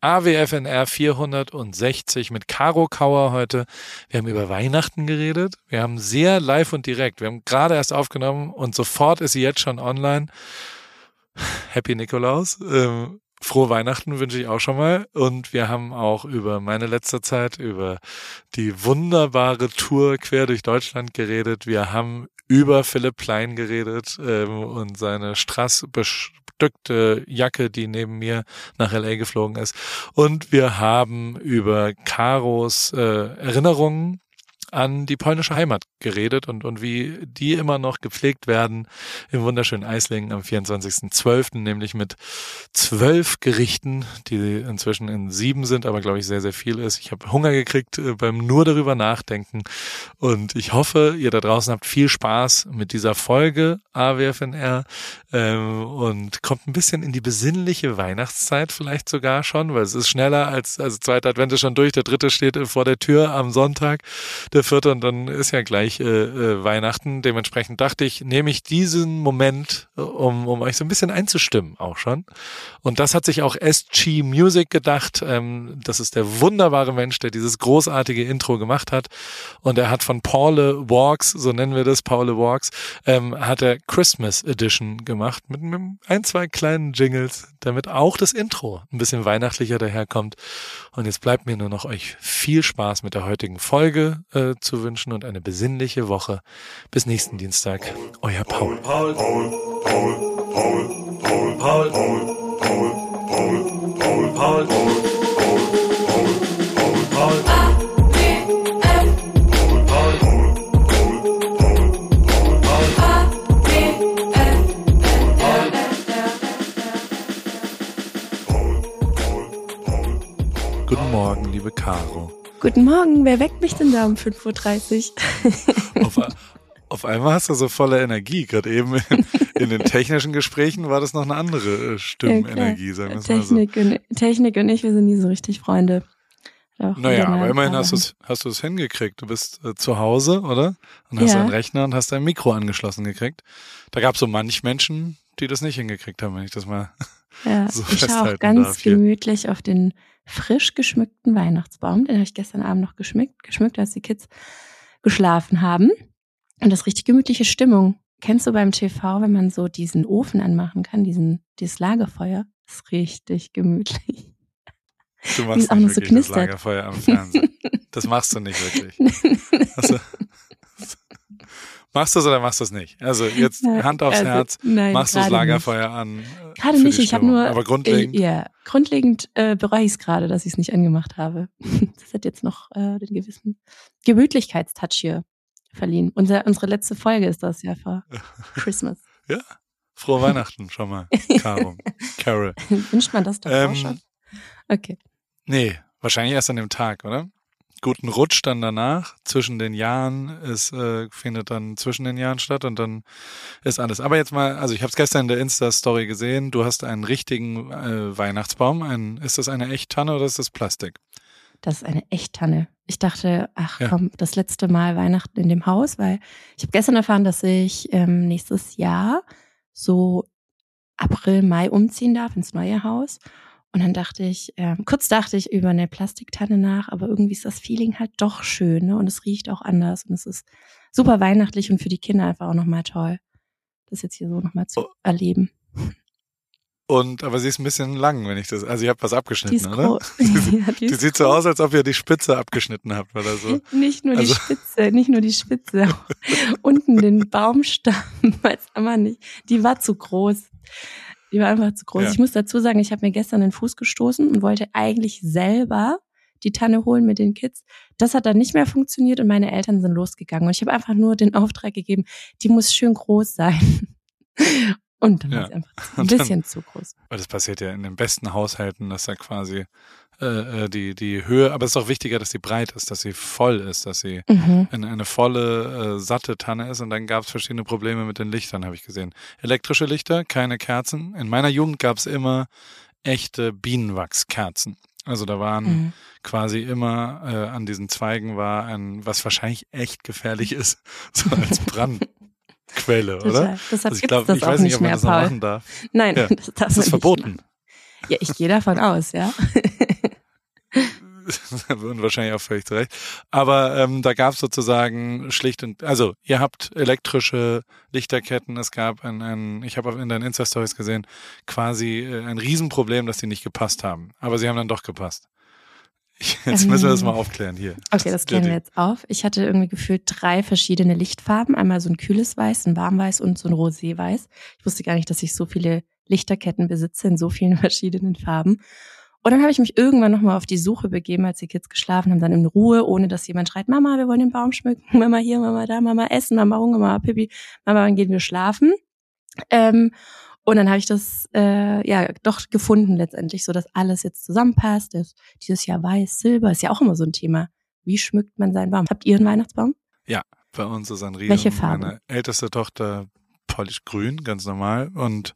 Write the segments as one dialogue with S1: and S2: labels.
S1: AWFNR 460 mit Caro Kauer heute. Wir haben über Weihnachten geredet. Wir haben sehr live und direkt. Wir haben gerade erst aufgenommen und sofort ist sie jetzt schon online. Happy Nikolaus. Ähm, frohe Weihnachten wünsche ich auch schon mal. Und wir haben auch über meine letzte Zeit, über die wunderbare Tour quer durch Deutschland geredet. Wir haben über Philipp Plein geredet ähm, und seine Strass bestückte Jacke, die neben mir nach LA geflogen ist. Und wir haben über Karos äh, Erinnerungen an die polnische Heimat geredet und, und wie die immer noch gepflegt werden im wunderschönen Eislingen am 24.12., nämlich mit zwölf Gerichten, die inzwischen in sieben sind, aber glaube ich sehr, sehr viel ist. Ich habe Hunger gekriegt äh, beim nur darüber nachdenken und ich hoffe, ihr da draußen habt viel Spaß mit dieser Folge AWFNR ähm, und kommt ein bisschen in die besinnliche Weihnachtszeit vielleicht sogar schon, weil es ist schneller als, also zweiter Advent ist schon durch, der dritte steht vor der Tür am Sonntag, der und dann ist ja gleich gleich äh, äh, Weihnachten. Dementsprechend dachte ich, nehme ich diesen Moment, äh, um, um euch so ein bisschen einzustimmen auch schon. Und das hat sich auch SG Music gedacht. Ähm, das ist der wunderbare Mensch, der dieses großartige Intro gemacht hat. Und er hat von Paul Walks, so nennen wir das, Paul Walks, ähm, hat er Christmas Edition gemacht mit, mit ein, zwei kleinen Jingles, damit auch das Intro ein bisschen weihnachtlicher daherkommt. Und jetzt bleibt mir nur noch euch viel Spaß mit der heutigen Folge äh, zu wünschen und eine besinnliche Woche. Bis nächsten Dienstag. Euer Paul. Paul, Paul, Paul, Paul, Paul, Paul, Paul, Paul, Paul, Paul, Paul, Paul. Guten Morgen, liebe Caro.
S2: Guten Morgen, wer weckt mich denn da um 5.30
S1: Uhr? auf, auf einmal hast du so volle Energie. Gerade eben in, in, den technischen Gesprächen war das noch eine andere äh, Stimmenergie,
S2: ja, sagen wir Technik mal so. Und, Technik und ich, wir sind nie so richtig Freunde.
S1: Auch naja, aber immerhin hast du es hast es hingekriegt. Du bist äh, zu Hause, oder? Und hast ja. einen Rechner und hast dein Mikro angeschlossen gekriegt. Da gab es so manch Menschen, die das nicht hingekriegt haben, wenn ich das mal
S2: ja, so ich schaue auch ganz darf gemütlich auf den frisch geschmückten Weihnachtsbaum. Den habe ich gestern Abend noch geschmückt, geschmückt, als die Kids geschlafen haben. Und das richtig gemütliche Stimmung. Kennst du beim TV, wenn man so diesen Ofen anmachen kann, diesen, dieses Lagerfeuer? Das ist richtig gemütlich.
S1: Du machst nicht wirklich so das Lagerfeuer am Fernsehen. Das machst du nicht wirklich. Also, Machst du es oder machst du es nicht? Also jetzt Hand aufs also, Herz, nein, machst du das Lagerfeuer nicht. an?
S2: Äh, gerade nicht, ich habe nur.
S1: Aber grundlegend.
S2: Äh, ja, grundlegend äh, bereue ich es gerade, dass ich es nicht angemacht habe. das hat jetzt noch äh, den gewissen Gemütlichkeitstouch hier verliehen. Unser, unsere letzte Folge ist das ja vor Christmas.
S1: ja, frohe Weihnachten schon mal, Caro. Carol.
S2: Wünscht man das doch ähm, auch schon? Okay.
S1: Nee, wahrscheinlich erst an dem Tag, oder? Guten Rutsch dann danach. Zwischen den Jahren es äh, findet dann zwischen den Jahren statt und dann ist alles. Aber jetzt mal, also ich habe es gestern in der Insta-Story gesehen. Du hast einen richtigen äh, Weihnachtsbaum. Ein, ist das eine Echttanne oder ist das Plastik?
S2: Das ist eine Echttanne. Ich dachte, ach ja. komm, das letzte Mal Weihnachten in dem Haus, weil ich habe gestern erfahren, dass ich ähm, nächstes Jahr so April, Mai umziehen darf ins neue Haus. Und dann dachte ich, äh, kurz dachte ich über eine Plastiktanne nach, aber irgendwie ist das Feeling halt doch schön, ne? Und es riecht auch anders und es ist super weihnachtlich und für die Kinder einfach auch nochmal toll, das jetzt hier so nochmal zu oh. erleben.
S1: Und aber sie ist ein bisschen lang, wenn ich das. Also ihr habt was abgeschnitten, oder? ja, die, die sieht so aus, als ob ihr die Spitze abgeschnitten habt oder so.
S2: Nicht nur also. die Spitze, nicht nur die Spitze, unten den Baumstamm, weiß aber nicht. Die war zu groß. Die war einfach zu groß. Ja. Ich muss dazu sagen, ich habe mir gestern den Fuß gestoßen und wollte eigentlich selber die Tanne holen mit den Kids. Das hat dann nicht mehr funktioniert und meine Eltern sind losgegangen. Und ich habe einfach nur den Auftrag gegeben, die muss schön groß sein. Und dann ja. war sie einfach ein bisschen dann, zu groß.
S1: Weil das passiert ja in den besten Haushalten, dass da quasi äh, äh, die, die Höhe, aber es ist auch wichtiger, dass sie breit ist, dass sie voll ist, dass sie mhm. eine, eine volle, äh, satte Tanne ist. Und dann gab es verschiedene Probleme mit den Lichtern, habe ich gesehen. Elektrische Lichter, keine Kerzen. In meiner Jugend gab es immer echte Bienenwachskerzen. Also da waren mhm. quasi immer äh, an diesen Zweigen war ein, was wahrscheinlich echt gefährlich ist, so als Brandquelle, oder?
S2: Deshalb also ich glaube, ich weiß nicht, ob man das noch machen darf. Nein,
S1: ja. das darf Das ist verboten.
S2: Ja, ich gehe davon aus, ja.
S1: und wahrscheinlich auch völlig zurecht. Aber ähm, da gab es sozusagen schlicht und also ihr habt elektrische Lichterketten. Es gab ein, ein ich habe in deinen Insta-Stories gesehen, quasi äh, ein Riesenproblem, dass die nicht gepasst haben. Aber sie haben dann doch gepasst. Jetzt müssen wir das mal ähm, aufklären hier.
S2: Okay, das klären wir jetzt auf. Ich hatte irgendwie gefühlt drei verschiedene Lichtfarben. Einmal so ein kühles Weiß, ein Warmweiß und so ein Roséweiß. Ich wusste gar nicht, dass ich so viele Lichterketten besitze in so vielen verschiedenen Farben. Und dann habe ich mich irgendwann nochmal auf die Suche begeben, als die Kids geschlafen haben, dann in Ruhe, ohne dass jemand schreit, Mama, wir wollen den Baum schmücken, Mama hier, Mama da, Mama essen, Mama Hunger, Mama Pipi, Mama, wann gehen wir schlafen? Ähm, und dann habe ich das äh, ja doch gefunden letztendlich, so dass alles jetzt zusammenpasst. Das, dieses Jahr weiß, Silber ist ja auch immer so ein Thema. Wie schmückt man seinen Baum? Habt ihr einen Weihnachtsbaum?
S1: Ja, bei uns ist ein Riesen.
S2: Welche Farbe?
S1: Meine älteste Tochter polish grün, ganz normal. Und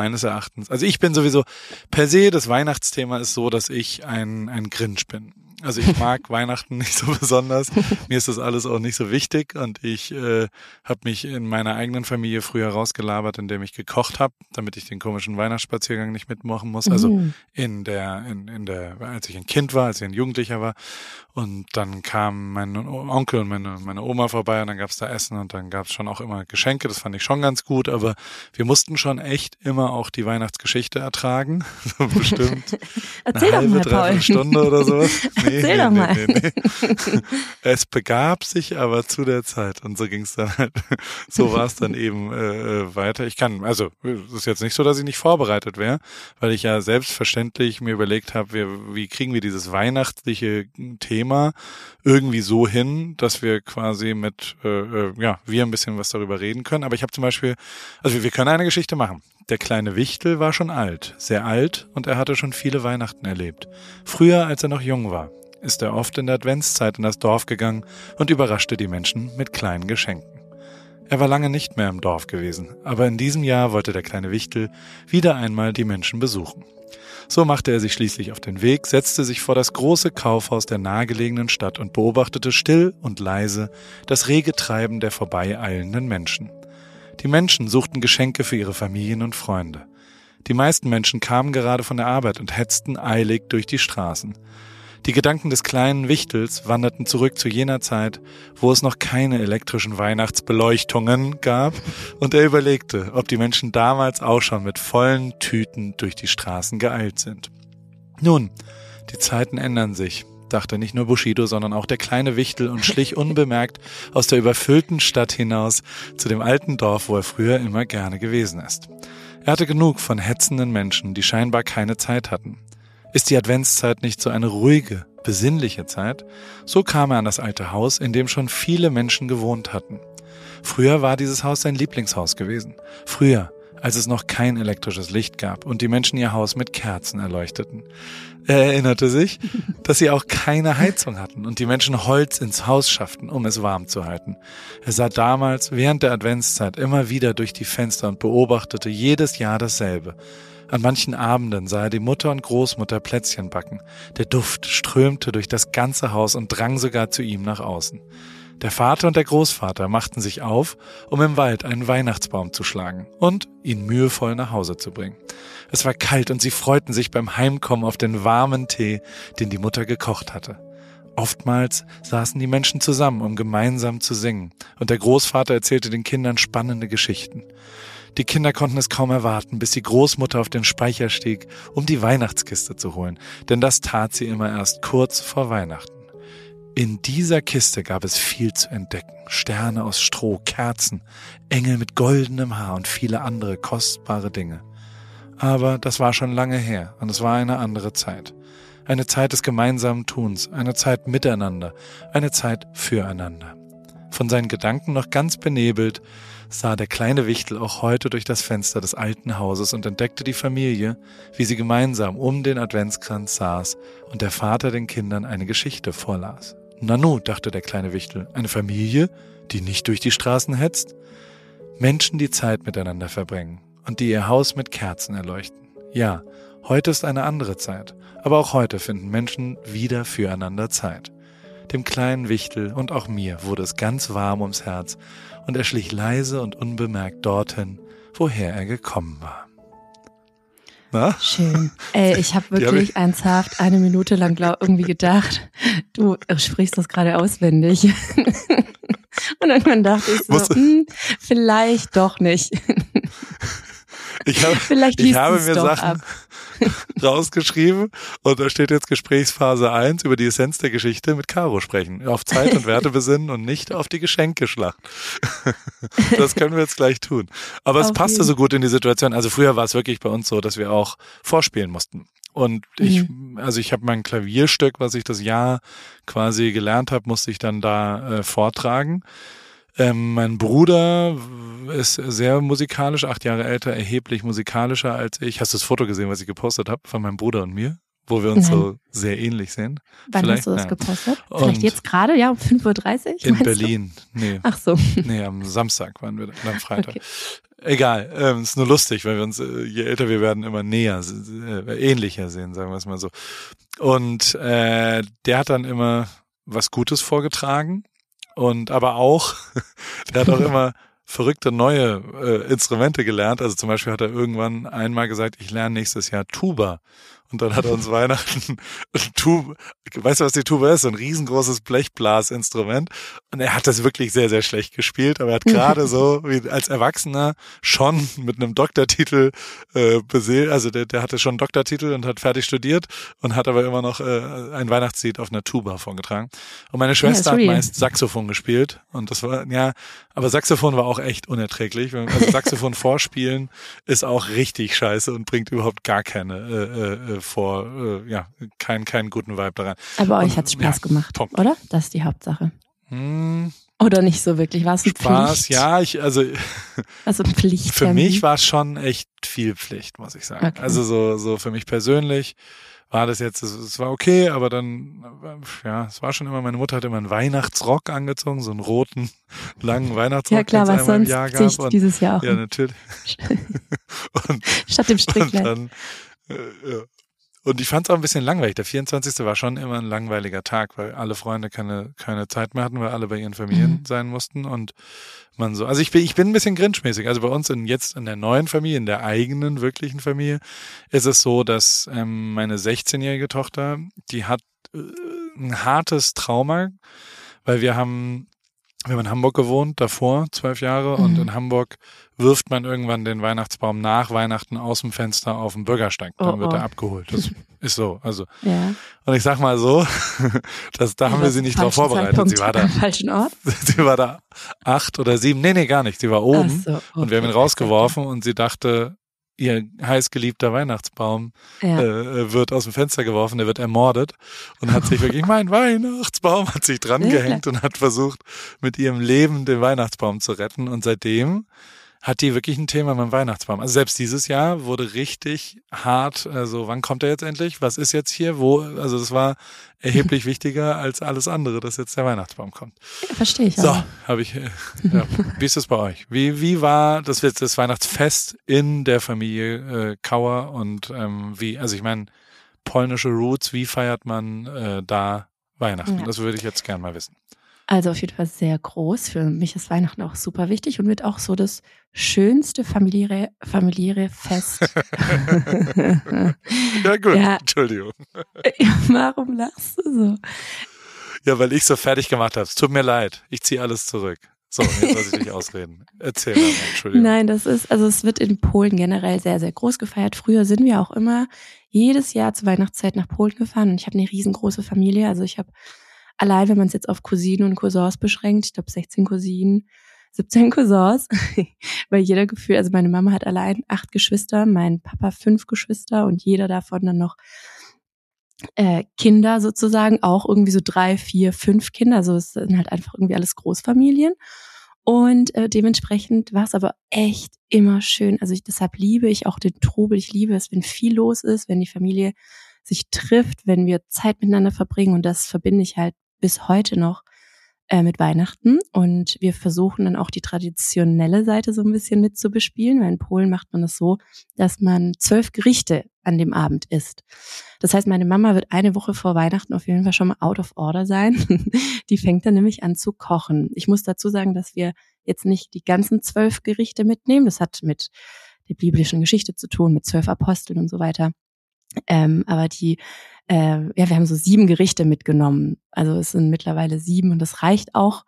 S1: meines Erachtens. Also ich bin sowieso per se, das Weihnachtsthema ist so, dass ich ein, ein Grinch bin. Also ich mag Weihnachten nicht so besonders. Mir ist das alles auch nicht so wichtig und ich äh, habe mich in meiner eigenen Familie früher rausgelabert, indem ich gekocht habe, damit ich den komischen Weihnachtsspaziergang nicht mitmachen muss. Also mhm. in der, in, in der, als ich ein Kind war, als ich ein Jugendlicher war. Und dann kam mein Onkel und meine, meine Oma vorbei und dann gab's da Essen und dann gab's schon auch immer Geschenke. Das fand ich schon ganz gut, aber wir mussten schon echt immer auch die Weihnachtsgeschichte ertragen. So bestimmt
S2: Erzähl eine halbe, dreiviertel
S1: Stunde oder sowas.
S2: Nee, Erzähl nee, doch mal. Nee,
S1: nee, es begab sich aber zu der Zeit und so ging's dann halt. So war es dann eben äh, weiter. Ich kann, also es ist jetzt nicht so, dass ich nicht vorbereitet wäre, weil ich ja selbstverständlich mir überlegt habe, wie, wie kriegen wir dieses weihnachtliche Thema irgendwie so hin, dass wir quasi mit, äh, äh, ja, wir ein bisschen was darüber reden können. Aber ich habe zum Beispiel, also wir können eine Geschichte machen. Der kleine Wichtel war schon alt, sehr alt, und er hatte schon viele Weihnachten erlebt. Früher, als er noch jung war ist er oft in der Adventszeit in das Dorf gegangen und überraschte die Menschen mit kleinen Geschenken. Er war lange nicht mehr im Dorf gewesen, aber in diesem Jahr wollte der kleine Wichtel wieder einmal die Menschen besuchen. So machte er sich schließlich auf den Weg, setzte sich vor das große Kaufhaus der nahegelegenen Stadt und beobachtete still und leise das rege Treiben der vorbeieilenden Menschen. Die Menschen suchten Geschenke für ihre Familien und Freunde. Die meisten Menschen kamen gerade von der Arbeit und hetzten eilig durch die Straßen. Die Gedanken des kleinen Wichtels wanderten zurück zu jener Zeit, wo es noch keine elektrischen Weihnachtsbeleuchtungen gab, und er überlegte, ob die Menschen damals auch schon mit vollen Tüten durch die Straßen geeilt sind. Nun, die Zeiten ändern sich, dachte nicht nur Bushido, sondern auch der kleine Wichtel und schlich unbemerkt aus der überfüllten Stadt hinaus zu dem alten Dorf, wo er früher immer gerne gewesen ist. Er hatte genug von hetzenden Menschen, die scheinbar keine Zeit hatten. Ist die Adventszeit nicht so eine ruhige, besinnliche Zeit? So kam er an das alte Haus, in dem schon viele Menschen gewohnt hatten. Früher war dieses Haus sein Lieblingshaus gewesen. Früher, als es noch kein elektrisches Licht gab und die Menschen ihr Haus mit Kerzen erleuchteten. Er erinnerte sich, dass sie auch keine Heizung hatten und die Menschen Holz ins Haus schafften, um es warm zu halten. Er sah damals während der Adventszeit immer wieder durch die Fenster und beobachtete jedes Jahr dasselbe. An manchen Abenden sah er die Mutter und Großmutter Plätzchen backen. Der Duft strömte durch das ganze Haus und drang sogar zu ihm nach außen. Der Vater und der Großvater machten sich auf, um im Wald einen Weihnachtsbaum zu schlagen und ihn mühevoll nach Hause zu bringen. Es war kalt und sie freuten sich beim Heimkommen auf den warmen Tee, den die Mutter gekocht hatte. Oftmals saßen die Menschen zusammen, um gemeinsam zu singen, und der Großvater erzählte den Kindern spannende Geschichten. Die Kinder konnten es kaum erwarten, bis die Großmutter auf den Speicher stieg, um die Weihnachtskiste zu holen, denn das tat sie immer erst kurz vor Weihnachten. In dieser Kiste gab es viel zu entdecken. Sterne aus Stroh, Kerzen, Engel mit goldenem Haar und viele andere kostbare Dinge. Aber das war schon lange her und es war eine andere Zeit. Eine Zeit des gemeinsamen Tuns, eine Zeit miteinander, eine Zeit füreinander. Von seinen Gedanken noch ganz benebelt, sah der kleine Wichtel auch heute durch das Fenster des alten Hauses und entdeckte die Familie, wie sie gemeinsam um den Adventskranz saß und der Vater den Kindern eine Geschichte vorlas. Nanu, dachte der kleine Wichtel, eine Familie, die nicht durch die Straßen hetzt? Menschen, die Zeit miteinander verbringen und die ihr Haus mit Kerzen erleuchten. Ja, heute ist eine andere Zeit, aber auch heute finden Menschen wieder füreinander Zeit. Dem kleinen Wichtel und auch mir wurde es ganz warm ums Herz, und er schlich leise und unbemerkt dorthin, woher er gekommen war. Na?
S2: Schön. Ey, ich habe wirklich hab ich ernsthaft eine Minute lang glaub, irgendwie gedacht, du sprichst das gerade auswendig. Und irgendwann dachte ich so, hm, vielleicht doch nicht.
S1: Ich, hab, vielleicht ich habe mir Sachen ab. rausgeschrieben und da steht jetzt Gesprächsphase 1 über die Essenz der Geschichte mit Caro sprechen. Auf Zeit und Werte besinnen und nicht auf die Geschenkeschlacht. das können wir jetzt gleich tun. Aber es passte so gut in die Situation. Also früher war es wirklich bei uns so, dass wir auch vorspielen mussten. Und ich, mhm. also ich habe mein Klavierstück, was ich das Jahr quasi gelernt habe, musste ich dann da äh, vortragen. Ähm, mein Bruder ist sehr musikalisch, acht Jahre älter, erheblich musikalischer als ich. Hast du das Foto gesehen, was ich gepostet habe von meinem Bruder und mir? Wo wir uns Nein. so sehr ähnlich sehen.
S2: Wann Vielleicht, hast du das ja. gepostet? Vielleicht und jetzt gerade, ja, um 5.30 Uhr?
S1: In Berlin.
S2: Du? Nee. Ach so.
S1: Nee, am Samstag waren wir da, am Freitag. Okay. Egal, ähm, ist nur lustig, weil wir uns, äh, je älter wir werden, immer näher, äh, ähnlicher sehen, sagen wir es mal so. Und äh, der hat dann immer was Gutes vorgetragen und aber auch, der hat auch immer verrückte neue äh, Instrumente gelernt. Also zum Beispiel hat er irgendwann einmal gesagt, ich lerne nächstes Jahr Tuba. Und dann hat er uns Weihnachten Tuba, weißt du, was die Tuba ist? So ein riesengroßes Blechblasinstrument. Und er hat das wirklich sehr, sehr schlecht gespielt, aber er hat gerade so wie als Erwachsener schon mit einem Doktortitel äh, beseelt, also der, der hatte schon einen Doktortitel und hat fertig studiert und hat aber immer noch äh, ein Weihnachtslied auf einer Tuba vorgetragen. Und meine Schwester ja, hat meist Saxophon gespielt und das war, ja, aber Saxophon war auch echt unerträglich. Also Saxophon vorspielen ist auch richtig scheiße und bringt überhaupt gar keine äh, äh, vor, äh, ja, keinen keinen guten Vibe daran.
S2: Aber euch hat's Spaß ja, gemacht, Punkt. oder? Das ist die Hauptsache. Hm. Oder nicht so wirklich? War es ein
S1: Spaß,
S2: Pflicht?
S1: ja, ich, also,
S2: also Pflicht.
S1: Für mich war es schon echt viel Pflicht, muss ich sagen. Okay. Also so, so für mich persönlich war das jetzt, es, war okay, aber dann, ja, es war schon immer, meine Mutter hat immer einen Weihnachtsrock angezogen, so einen roten, langen Weihnachtsrock,
S2: ja, klar, was sonst im Jahr gab. Und, dieses Jahr auch.
S1: Ja, natürlich.
S2: und, Statt dem Stricklein.
S1: Und dann, äh, ja. Und ich fand es auch ein bisschen langweilig. Der 24. war schon immer ein langweiliger Tag, weil alle Freunde keine, keine Zeit mehr hatten, weil alle bei ihren Familien mhm. sein mussten und man so. Also ich bin, ich bin ein bisschen grinchmäßig. Also bei uns in jetzt in der neuen Familie, in der eigenen wirklichen Familie, ist es so, dass ähm, meine 16-jährige Tochter, die hat äh, ein hartes Trauma, weil wir haben wir haben in Hamburg gewohnt, davor, zwölf Jahre, mhm. und in Hamburg wirft man irgendwann den Weihnachtsbaum nach Weihnachten aus dem Fenster auf den Bürgersteig. Dann oh, wird er oh. abgeholt. Das ist so. Also.
S2: Ja.
S1: Und ich sag mal so, dass, da haben wir sie nicht drauf vorbereitet.
S2: Zeitpunkt
S1: sie war da.
S2: Falschen Ort?
S1: Sie war da acht oder sieben. Nee, nee, gar nicht. Sie war oben. So, okay. Und wir haben ihn rausgeworfen und sie dachte, ihr heißgeliebter Weihnachtsbaum ja. äh, wird aus dem Fenster geworfen, der wird ermordet und hat sich wirklich, mein Weihnachtsbaum, hat sich dran gehängt und hat versucht, mit ihrem Leben den Weihnachtsbaum zu retten. Und seitdem hat die wirklich ein Thema mit dem Weihnachtsbaum. Also selbst dieses Jahr wurde richtig hart, also wann kommt er jetzt endlich? Was ist jetzt hier? Wo? Also das war erheblich wichtiger als alles andere, dass jetzt der Weihnachtsbaum kommt.
S2: Ja, verstehe ich.
S1: So, habe ich. Äh, ja. Wie ist es bei euch? Wie, wie war das, das Weihnachtsfest in der Familie äh, Kauer und ähm, wie, also ich meine, polnische Roots, wie feiert man äh, da Weihnachten? Ja. Das würde ich jetzt gern mal wissen.
S2: Also auf jeden Fall sehr groß. Für mich ist Weihnachten auch super wichtig und wird auch so das schönste familiäre, familiäre Fest.
S1: ja gut, ja. Entschuldigung.
S2: Warum lachst du so?
S1: Ja, weil ich so fertig gemacht habe. Es tut mir leid. Ich ziehe alles zurück. So, jetzt lass ich dich ausreden. Erzähl mal, Entschuldigung.
S2: Nein, das ist, also es wird in Polen generell sehr, sehr groß gefeiert. Früher sind wir auch immer jedes Jahr zur Weihnachtszeit nach Polen gefahren und ich habe eine riesengroße Familie. Also ich habe allein, wenn man es jetzt auf Cousinen und Cousins beschränkt, ich glaube 16 Cousinen, 17 Cousins, weil jeder Gefühl, also meine Mama hat allein acht Geschwister, mein Papa fünf Geschwister und jeder davon dann noch äh, Kinder sozusagen, auch irgendwie so drei, vier, fünf Kinder. Also es sind halt einfach irgendwie alles Großfamilien. Und äh, dementsprechend war es aber echt immer schön. Also ich, deshalb liebe ich auch den Trubel. Ich liebe es, wenn viel los ist, wenn die Familie sich trifft, wenn wir Zeit miteinander verbringen. Und das verbinde ich halt bis heute noch äh, mit Weihnachten. Und wir versuchen dann auch die traditionelle Seite so ein bisschen mit zu bespielen, weil in Polen macht man das so, dass man zwölf Gerichte an dem Abend isst. Das heißt, meine Mama wird eine Woche vor Weihnachten auf jeden Fall schon mal out of order sein. die fängt dann nämlich an zu kochen. Ich muss dazu sagen, dass wir jetzt nicht die ganzen zwölf Gerichte mitnehmen. Das hat mit der biblischen Geschichte zu tun, mit zwölf Aposteln und so weiter. Ähm, aber die, äh, ja, wir haben so sieben Gerichte mitgenommen. Also es sind mittlerweile sieben und das reicht auch.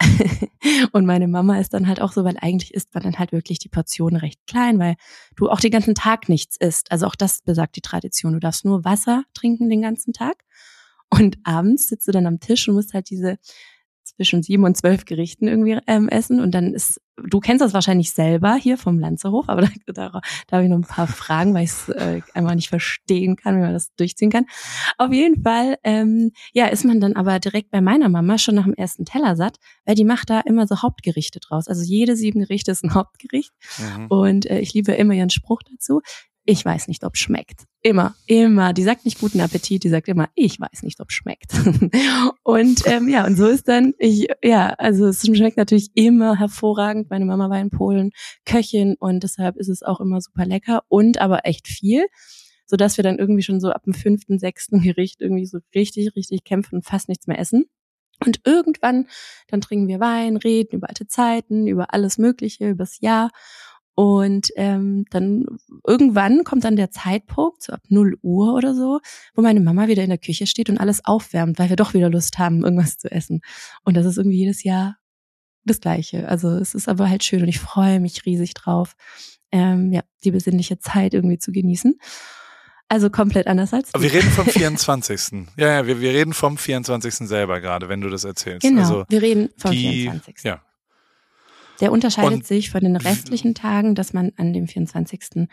S2: und meine Mama ist dann halt auch so, weil eigentlich isst man dann halt wirklich die Portion recht klein, weil du auch den ganzen Tag nichts isst. Also auch das besagt die Tradition. Du darfst nur Wasser trinken den ganzen Tag. Und abends sitzt du dann am Tisch und musst halt diese zwischen sieben und zwölf Gerichten irgendwie ähm, essen. Und dann ist, du kennst das wahrscheinlich selber hier vom Lanzerhof, aber da, da, da habe ich noch ein paar Fragen, weil ich es äh, einfach nicht verstehen kann, wie man das durchziehen kann. Auf jeden Fall, ähm, ja, ist man dann aber direkt bei meiner Mama schon nach dem ersten Teller satt, weil die macht da immer so Hauptgerichte draus. Also jede sieben Gerichte ist ein Hauptgericht. Mhm. Und äh, ich liebe immer ihren Spruch dazu ich weiß nicht, ob schmeckt. Immer, immer. Die sagt nicht guten Appetit, die sagt immer, ich weiß nicht, ob schmeckt. und ähm, ja, und so ist dann, ich, ja, also es schmeckt natürlich immer hervorragend. Meine Mama war in Polen Köchin und deshalb ist es auch immer super lecker und aber echt viel, so dass wir dann irgendwie schon so ab dem fünften, sechsten Gericht irgendwie so richtig, richtig kämpfen und fast nichts mehr essen. Und irgendwann, dann trinken wir Wein, reden über alte Zeiten, über alles Mögliche, übers Jahr. Und ähm, dann irgendwann kommt dann der Zeitpunkt, so ab 0 Uhr oder so, wo meine Mama wieder in der Küche steht und alles aufwärmt, weil wir doch wieder Lust haben, irgendwas zu essen. Und das ist irgendwie jedes Jahr das Gleiche. Also es ist aber halt schön und ich freue mich riesig drauf, ähm, ja, die besinnliche Zeit irgendwie zu genießen. Also komplett anders als
S1: du. Wir reden vom 24. ja, ja, wir, wir reden vom 24. selber gerade, wenn du das erzählst.
S2: Genau,
S1: also
S2: wir reden vom die, 24.
S1: Ja,
S2: der unterscheidet und sich von den restlichen Tagen, dass man an dem 24.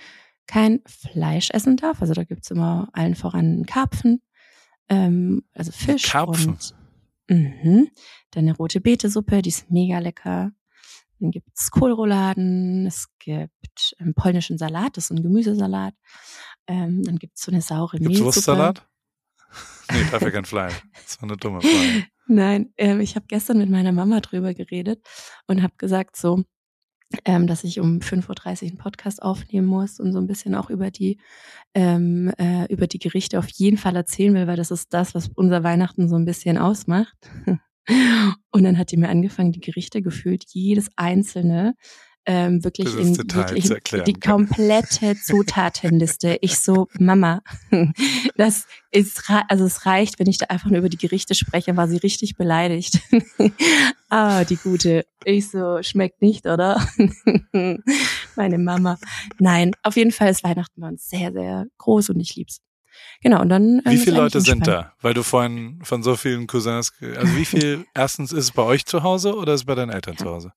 S2: kein Fleisch essen darf. Also da gibt's immer allen voran Karpfen, ähm, also Fisch.
S1: Karpfen.
S2: Und, mh, dann eine rote Betesuppe, die ist mega lecker. Dann gibt's Kohlrouladen, es gibt einen polnischen Salat, das ist ein Gemüsesalat. Ähm, dann gibt's so eine saure
S1: gibt's Mehlsuppe. Wurstsalat? nee, dafür kein Fleisch. Das war eine dumme Frage.
S2: Nein, ähm, ich habe gestern mit meiner Mama drüber geredet und habe gesagt so, ähm, dass ich um 5.30 Uhr einen Podcast aufnehmen muss und so ein bisschen auch über die, ähm, äh, über die Gerichte auf jeden Fall erzählen will, weil das ist das, was unser Weihnachten so ein bisschen ausmacht. Und dann hat die mir angefangen, die Gerichte gefühlt, jedes einzelne ähm, wirklich in wirklich die komplette Zutatenliste. Ich so, Mama, das ist, also es reicht, wenn ich da einfach nur über die Gerichte spreche, war sie richtig beleidigt. ah, die gute. Ich so, schmeckt nicht, oder? Meine Mama. Nein, auf jeden Fall ist Weihnachten bei uns sehr, sehr groß und ich lieb's. Genau, und dann.
S1: Ähm, wie viele Leute sind da? Weil du vorhin von so vielen Cousins, also wie viel, erstens ist es bei euch zu Hause oder ist es bei deinen Eltern ja. zu Hause?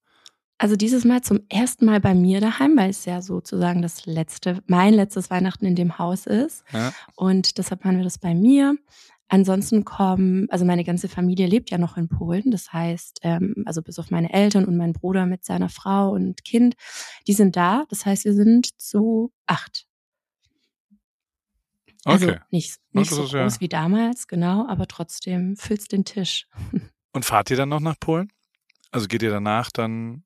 S2: Also dieses Mal zum ersten Mal bei mir daheim, weil es ja sozusagen das letzte, mein letztes Weihnachten in dem Haus ist. Ja. Und deshalb machen wir das bei mir. Ansonsten kommen, also meine ganze Familie lebt ja noch in Polen. Das heißt, ähm, also bis auf meine Eltern und mein Bruder mit seiner Frau und Kind, die sind da. Das heißt, wir sind zu acht. Also okay. nicht, nicht so groß ja. wie damals, genau, aber trotzdem füllst den Tisch.
S1: Und fahrt ihr dann noch nach Polen? Also geht ihr danach dann.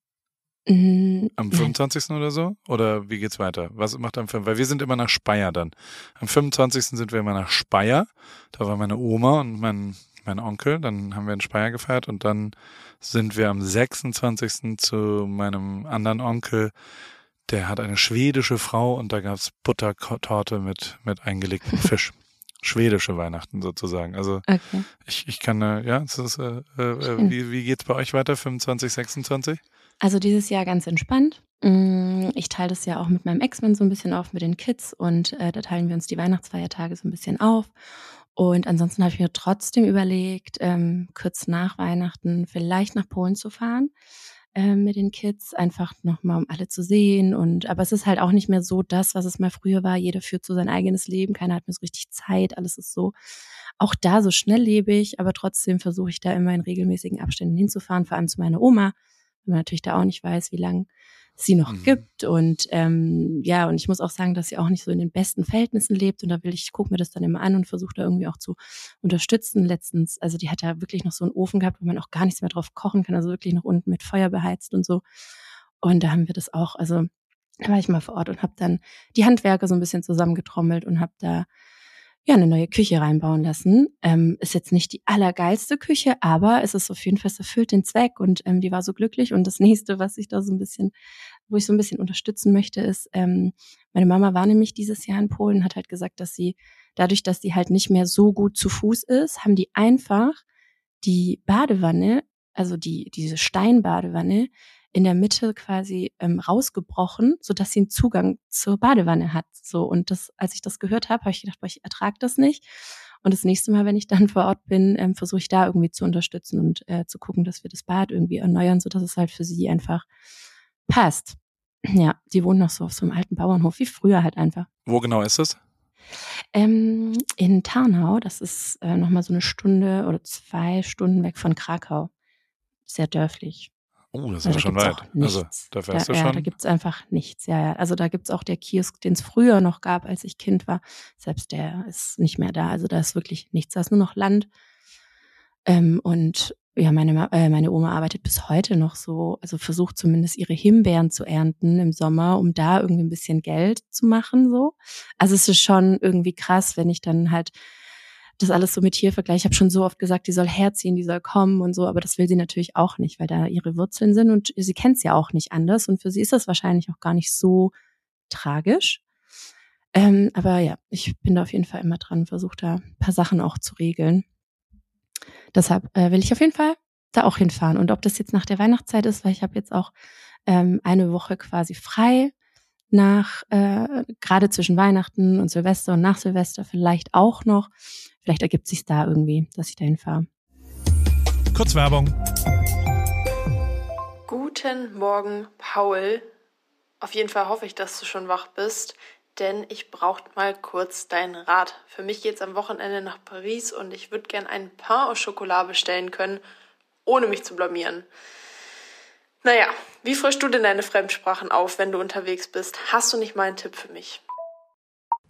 S1: Am 25. oder so? Oder wie geht's weiter? Was macht am 5. Weil wir sind immer nach Speyer dann. Am 25. sind wir immer nach Speyer. Da war meine Oma und mein, mein Onkel. Dann haben wir in Speyer gefeiert und dann sind wir am 26. zu meinem anderen Onkel. Der hat eine schwedische Frau und da gab's Buttertorte mit, mit eingelegtem Fisch. Schwedische Weihnachten sozusagen. Also okay. ich, ich kann, äh, ja, ist, äh, äh, wie, wie geht's bei euch weiter? 25, 26?
S2: Also dieses Jahr ganz entspannt. Mm, ich teile das ja auch mit meinem Ex-Mann so ein bisschen auf, mit den Kids und äh, da teilen wir uns die Weihnachtsfeiertage so ein bisschen auf. Und ansonsten habe ich mir trotzdem überlegt, ähm, kurz nach Weihnachten vielleicht nach Polen zu fahren äh, mit den Kids, einfach nochmal, um alle zu sehen. Und aber es ist halt auch nicht mehr so das, was es mal früher war. Jeder führt so sein eigenes Leben, keiner hat mehr so richtig Zeit, alles ist so auch da so schnelllebig, aber trotzdem versuche ich da immer in regelmäßigen Abständen hinzufahren, vor allem zu meiner Oma, wenn man natürlich da auch nicht weiß, wie lange sie noch mhm. gibt. Und ähm, ja, und ich muss auch sagen, dass sie auch nicht so in den besten Verhältnissen lebt. Und da will ich, gucke mir das dann immer an und versuche da irgendwie auch zu unterstützen. Letztens, also die hat da wirklich noch so einen Ofen gehabt, wo man auch gar nichts mehr drauf kochen kann, also wirklich noch unten mit Feuer beheizt und so. Und da haben wir das auch, also da war ich mal vor Ort und habe dann die Handwerker so ein bisschen zusammengetrommelt und habe da ja, eine neue Küche reinbauen lassen. Ähm, ist jetzt nicht die allergeilste Küche, aber es ist auf jeden Fall, es erfüllt den Zweck und ähm, die war so glücklich. Und das nächste, was ich da so ein bisschen wo ich so ein bisschen unterstützen möchte, ist, ähm, meine Mama war nämlich dieses Jahr in Polen, hat halt gesagt, dass sie dadurch, dass sie halt nicht mehr so gut zu Fuß ist, haben die einfach die Badewanne, also die, diese Steinbadewanne, in der Mitte quasi ähm, rausgebrochen, so dass sie einen Zugang zur Badewanne hat. So und das, als ich das gehört habe, habe ich gedacht, boah, ich ertrage das nicht. Und das nächste Mal, wenn ich dann vor Ort bin, ähm, versuche ich da irgendwie zu unterstützen und äh, zu gucken, dass wir das Bad irgendwie erneuern, so dass es halt für sie einfach passt. Ja, die wohnen noch so auf so einem alten Bauernhof, wie früher halt einfach.
S1: Wo genau ist es?
S2: Ähm, in Tarnau, das ist äh, nochmal so eine Stunde oder zwei Stunden weg von Krakau. Sehr dörflich.
S1: Oh, das ist ja schon weit. Also, da fährst
S2: da,
S1: du schon.
S2: Ja, da gibt's einfach nichts. Ja, ja. Also da gibt's auch der Kiosk, den es früher noch gab, als ich Kind war. Selbst der ist nicht mehr da. Also da ist wirklich nichts. Da ist nur noch Land. Ähm, und ja, meine, äh, meine Oma arbeitet bis heute noch so, also versucht zumindest ihre Himbeeren zu ernten im Sommer, um da irgendwie ein bisschen Geld zu machen, so. Also es ist schon irgendwie krass, wenn ich dann halt das alles so mit hier vergleiche. Ich habe schon so oft gesagt, die soll herziehen, die soll kommen und so, aber das will sie natürlich auch nicht, weil da ihre Wurzeln sind und sie kennt es ja auch nicht anders und für sie ist das wahrscheinlich auch gar nicht so tragisch. Ähm, aber ja, ich bin da auf jeden Fall immer dran, versuche da ein paar Sachen auch zu regeln. Deshalb äh, will ich auf jeden Fall da auch hinfahren. Und ob das jetzt nach der Weihnachtszeit ist, weil ich habe jetzt auch ähm, eine Woche quasi frei nach, äh, gerade zwischen Weihnachten und Silvester und nach Silvester vielleicht auch noch. Vielleicht ergibt sich da irgendwie, dass ich dahin fahre.
S1: Kurz Werbung.
S3: Guten Morgen, Paul. Auf jeden Fall hoffe ich, dass du schon wach bist denn ich brauche mal kurz deinen Rat. Für mich geht's am Wochenende nach Paris und ich würde gern ein Pain au Chocolat bestellen können, ohne mich zu blamieren. Naja, wie frischst du denn deine Fremdsprachen auf, wenn du unterwegs bist? Hast du nicht mal einen Tipp für mich?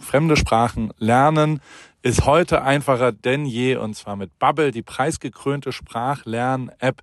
S1: fremde Sprachen lernen ist heute einfacher denn je und zwar mit Bubble, die preisgekrönte Sprachlern-App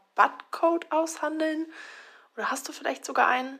S3: Rabattcode aushandeln? Oder hast du vielleicht sogar einen?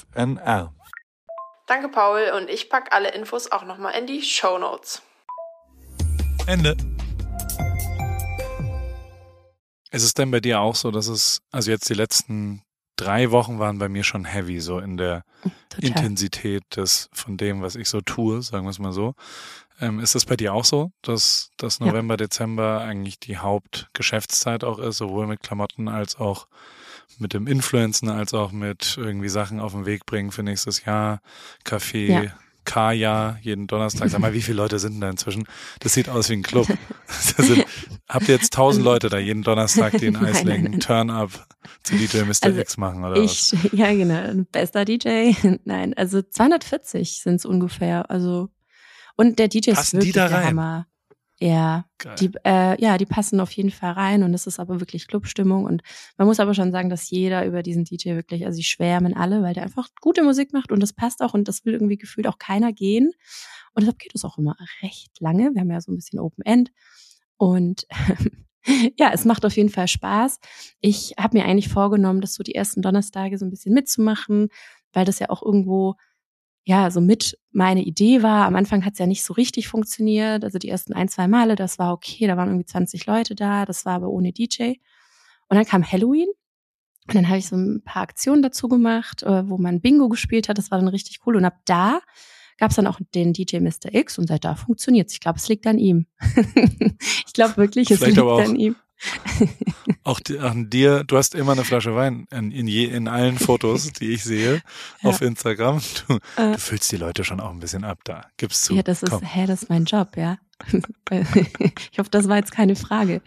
S3: Danke Paul und ich pack alle Infos auch nochmal in die Show Notes.
S1: Ende. Ist es denn bei dir auch so, dass es, also jetzt die letzten drei Wochen waren bei mir schon heavy, so in der Total. Intensität des, von dem, was ich so tue, sagen wir es mal so. Ähm, ist das bei dir auch so, dass, dass November, ja. Dezember eigentlich die Hauptgeschäftszeit auch ist, sowohl mit Klamotten als auch mit dem Influencen, als auch mit irgendwie Sachen auf den Weg bringen für nächstes Jahr, Kaffee, ja. K-Jahr jeden Donnerstag. Sag mal, wie viele Leute sind denn da inzwischen? Das sieht aus wie ein Club. sind, habt ihr jetzt tausend Leute da jeden Donnerstag, die in Eislingen Turn-Up zu DJ Mr. Also X machen, oder
S2: ich, was? Ja, genau. Bester DJ. Nein, also 240 sind es ungefähr. Also, und der DJ
S1: Passen ist wirklich die da rein?
S2: Hammer. Ja, die, äh, ja, die passen auf jeden Fall rein und es ist aber wirklich Clubstimmung und man muss aber schon sagen, dass jeder über diesen DJ wirklich, also sie schwärmen alle, weil der einfach gute Musik macht und das passt auch und das will irgendwie gefühlt auch keiner gehen und deshalb geht es auch immer recht lange. Wir haben ja so ein bisschen Open End und ja, es macht auf jeden Fall Spaß. Ich habe mir eigentlich vorgenommen, das so die ersten Donnerstage so ein bisschen mitzumachen, weil das ja auch irgendwo ja, so mit meine Idee war. Am Anfang hat es ja nicht so richtig funktioniert. Also die ersten ein, zwei Male, das war okay. Da waren irgendwie 20 Leute da. Das war aber ohne DJ. Und dann kam Halloween. Und dann habe ich so ein paar Aktionen dazu gemacht, äh, wo man Bingo gespielt hat. Das war dann richtig cool. Und ab da gab es dann auch den DJ Mr. X und seit da funktioniert Ich glaube, es liegt an ihm. ich glaube wirklich, es Vielleicht liegt an ihm.
S1: Auch an dir, du hast immer eine Flasche Wein in, in, je, in allen Fotos, die ich sehe ja. auf Instagram. Du, äh, du, füllst die Leute schon auch ein bisschen ab da. Gibst zu.
S2: Ja, das ist, hä, das ist mein Job, ja. Ich hoffe, das war jetzt keine Frage.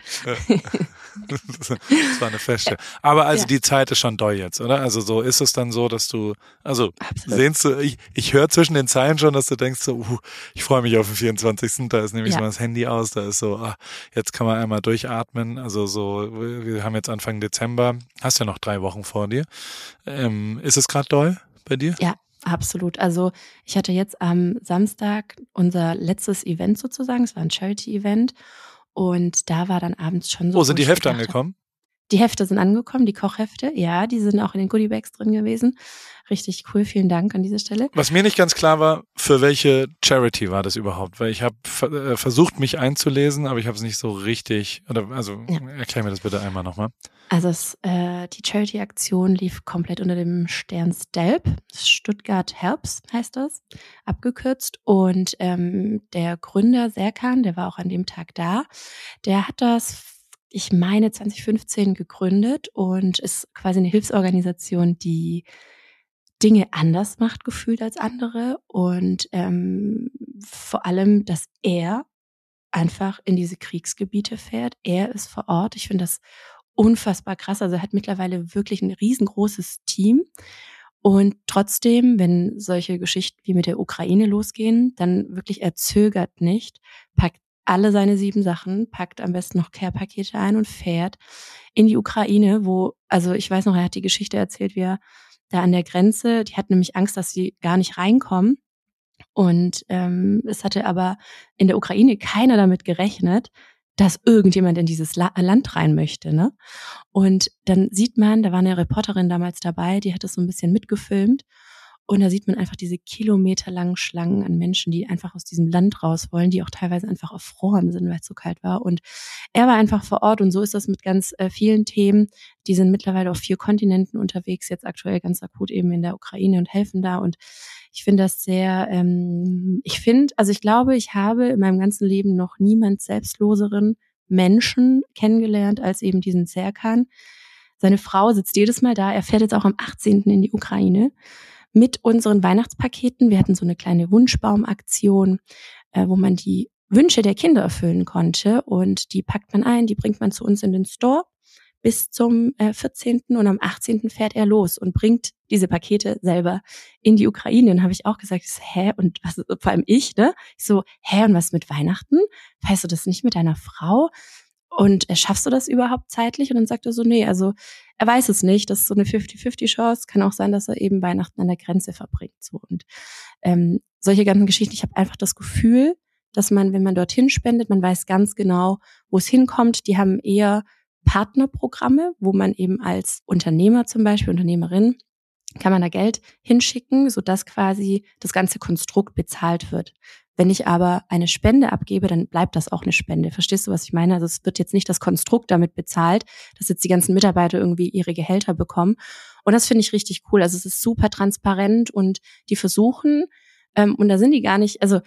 S1: das war eine Feste. Aber also ja. die Zeit ist schon doll jetzt, oder? Also so ist es dann so, dass du, also Absolut. sehnst du, ich, ich höre zwischen den Zeilen schon, dass du denkst so, uh, ich freue mich auf den 24. Da ist nämlich ja. so das Handy aus, da ist so, ah, jetzt kann man einmal durchatmen. Also so, wir haben jetzt Anfang Dezember, hast ja noch drei Wochen vor dir. Ähm, ist es gerade doll bei dir?
S2: Ja, Absolut. Also ich hatte jetzt am Samstag unser letztes Event sozusagen. Es war ein Charity-Event. Und da war dann abends schon so.
S1: Oh, sind die Hefte angekommen?
S2: Die Hefte sind angekommen, die Kochhefte. Ja, die sind auch in den Goodiebags drin gewesen. Richtig cool, vielen Dank an dieser Stelle.
S1: Was mir nicht ganz klar war, für welche Charity war das überhaupt? Weil ich habe äh, versucht, mich einzulesen, aber ich habe es nicht so richtig. Oder also ja. erklär mir das bitte einmal nochmal.
S2: Also es, äh, die Charity-Aktion lief komplett unter dem Stern Stelp. Stuttgart Helps heißt das, abgekürzt. Und ähm, der Gründer Serkan, der war auch an dem Tag da, der hat das ich meine 2015 gegründet und ist quasi eine Hilfsorganisation, die Dinge anders macht gefühlt als andere und ähm, vor allem, dass er einfach in diese Kriegsgebiete fährt. Er ist vor Ort. Ich finde das unfassbar krass. Also er hat mittlerweile wirklich ein riesengroßes Team. Und trotzdem, wenn solche Geschichten wie mit der Ukraine losgehen, dann wirklich er zögert nicht, packt alle seine sieben Sachen, packt am besten noch Care-Pakete ein und fährt in die Ukraine, wo, also ich weiß noch, er hat die Geschichte erzählt, wie er da an der Grenze. Die hat nämlich Angst, dass sie gar nicht reinkommen. Und ähm, es hatte aber in der Ukraine keiner damit gerechnet, dass irgendjemand in dieses La Land rein möchte. Ne? Und dann sieht man, da war eine Reporterin damals dabei, die hat das so ein bisschen mitgefilmt. Und da sieht man einfach diese kilometerlangen Schlangen an Menschen, die einfach aus diesem Land raus wollen, die auch teilweise einfach erfroren sind, weil es so kalt war. Und er war einfach vor Ort und so ist das mit ganz äh, vielen Themen. Die sind mittlerweile auf vier Kontinenten unterwegs, jetzt aktuell ganz akut eben in der Ukraine und helfen da. Und ich finde das sehr, ähm, ich finde, also ich glaube, ich habe in meinem ganzen Leben noch niemand selbstloseren Menschen kennengelernt als eben diesen Serkan. Seine Frau sitzt jedes Mal da. Er fährt jetzt auch am 18. in die Ukraine mit unseren Weihnachtspaketen. Wir hatten so eine kleine Wunschbaumaktion, äh, wo man die Wünsche der Kinder erfüllen konnte und die packt man ein, die bringt man zu uns in den Store, bis zum äh, 14. und am 18. fährt er los und bringt diese Pakete selber in die Ukraine. Und habe ich auch gesagt, hä, und was, vor allem ich, ne? Ich so, hä, und was mit Weihnachten? Weißt du das nicht mit deiner Frau? Und schaffst du das überhaupt zeitlich? Und dann sagt er so, nee, also er weiß es nicht. Das ist so eine 50-50-Chance. Kann auch sein, dass er eben Weihnachten an der Grenze verbringt. So. Und ähm, solche ganzen Geschichten, ich habe einfach das Gefühl, dass man, wenn man dorthin spendet, man weiß ganz genau, wo es hinkommt. Die haben eher Partnerprogramme, wo man eben als Unternehmer zum Beispiel, Unternehmerin, kann man da Geld hinschicken, sodass quasi das ganze Konstrukt bezahlt wird. Wenn ich aber eine Spende abgebe, dann bleibt das auch eine Spende. Verstehst du, was ich meine? Also es wird jetzt nicht das Konstrukt damit bezahlt, dass jetzt die ganzen Mitarbeiter irgendwie ihre Gehälter bekommen. Und das finde ich richtig cool. Also es ist super transparent und die versuchen, ähm, und da sind die gar nicht, also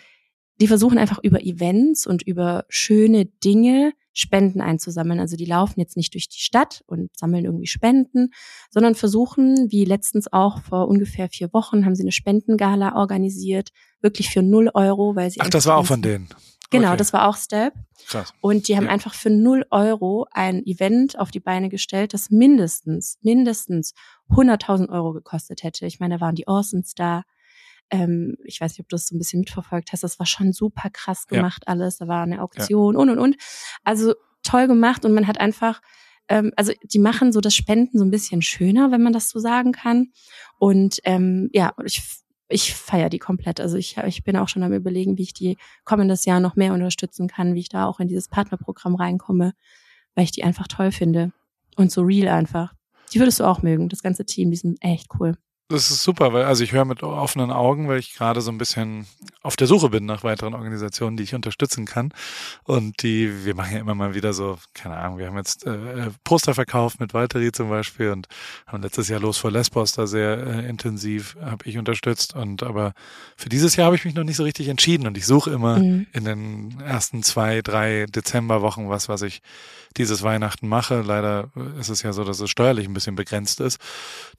S2: die versuchen einfach über Events und über schöne Dinge Spenden einzusammeln. Also die laufen jetzt nicht durch die Stadt und sammeln irgendwie Spenden, sondern versuchen, wie letztens auch vor ungefähr vier Wochen, haben sie eine Spendengala organisiert, wirklich für null Euro, weil sie.
S1: Ach, das war auch von denen.
S2: Genau, okay. das war auch Step.
S1: Krass.
S2: Und die haben ja. einfach für null Euro ein Event auf die Beine gestellt, das mindestens, mindestens 100.000 Euro gekostet hätte. Ich meine, da waren die Orsons da, ähm, ich weiß nicht, ob du das so ein bisschen mitverfolgt hast, das war schon super krass gemacht ja. alles. Da war eine Auktion ja. und und und. Also toll gemacht und man hat einfach, ähm, also die machen so das Spenden so ein bisschen schöner, wenn man das so sagen kann. Und ähm, ja, ich ich feiere die komplett. Also ich, ich bin auch schon am überlegen, wie ich die kommendes Jahr noch mehr unterstützen kann, wie ich da auch in dieses Partnerprogramm reinkomme, weil ich die einfach toll finde. Und so real einfach. Die würdest du auch mögen, das ganze Team, die sind echt cool.
S1: Das ist super, weil also ich höre mit offenen Augen, weil ich gerade so ein bisschen auf der Suche bin nach weiteren Organisationen, die ich unterstützen kann. Und die, wir machen ja immer mal wieder so, keine Ahnung, wir haben jetzt äh, Poster verkauft mit Valtteri zum Beispiel und haben letztes Jahr Los vor Lesbos da sehr äh, intensiv, habe ich unterstützt. Und aber für dieses Jahr habe ich mich noch nicht so richtig entschieden und ich suche immer mhm. in den ersten zwei, drei Dezemberwochen was, was ich dieses Weihnachten mache. Leider ist es ja so, dass es steuerlich ein bisschen begrenzt ist.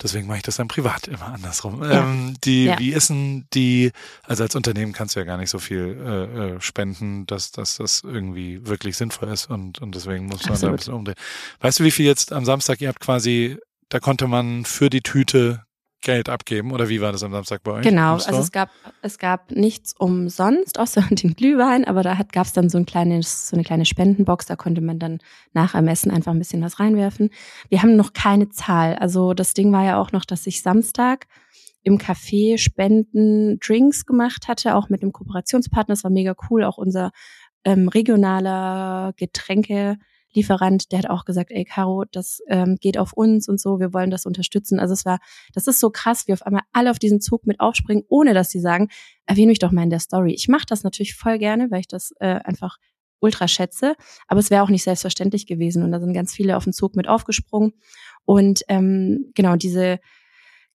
S1: Deswegen mache ich das dann privat immer andersrum. Ja. Ähm, die, ja. wie ist denn die, also als Unternehmen kannst du ja gar nicht so viel äh, äh spenden, dass, dass das irgendwie wirklich sinnvoll ist und, und deswegen muss man Absolut. da ein bisschen umdrehen. Weißt du, wie viel jetzt am Samstag, ihr habt quasi, da konnte man für die Tüte Geld abgeben oder wie war das am Samstag bei euch?
S2: Genau, also es gab es gab nichts umsonst außer den Glühwein, aber da gab es dann so ein kleines so eine kleine Spendenbox, da konnte man dann nach Ermessen einfach ein bisschen was reinwerfen. Wir haben noch keine Zahl, also das Ding war ja auch noch, dass ich Samstag im Café Spenden Drinks gemacht hatte, auch mit einem Kooperationspartner. Das war mega cool, auch unser ähm, regionaler Getränke Lieferant, der hat auch gesagt, ey Caro, das ähm, geht auf uns und so, wir wollen das unterstützen. Also es war, das ist so krass, wie auf einmal alle auf diesen Zug mit aufspringen, ohne dass sie sagen, erwähne mich doch mal in der Story. Ich mache das natürlich voll gerne, weil ich das äh, einfach ultra schätze, aber es wäre auch nicht selbstverständlich gewesen und da sind ganz viele auf den Zug mit aufgesprungen und ähm, genau diese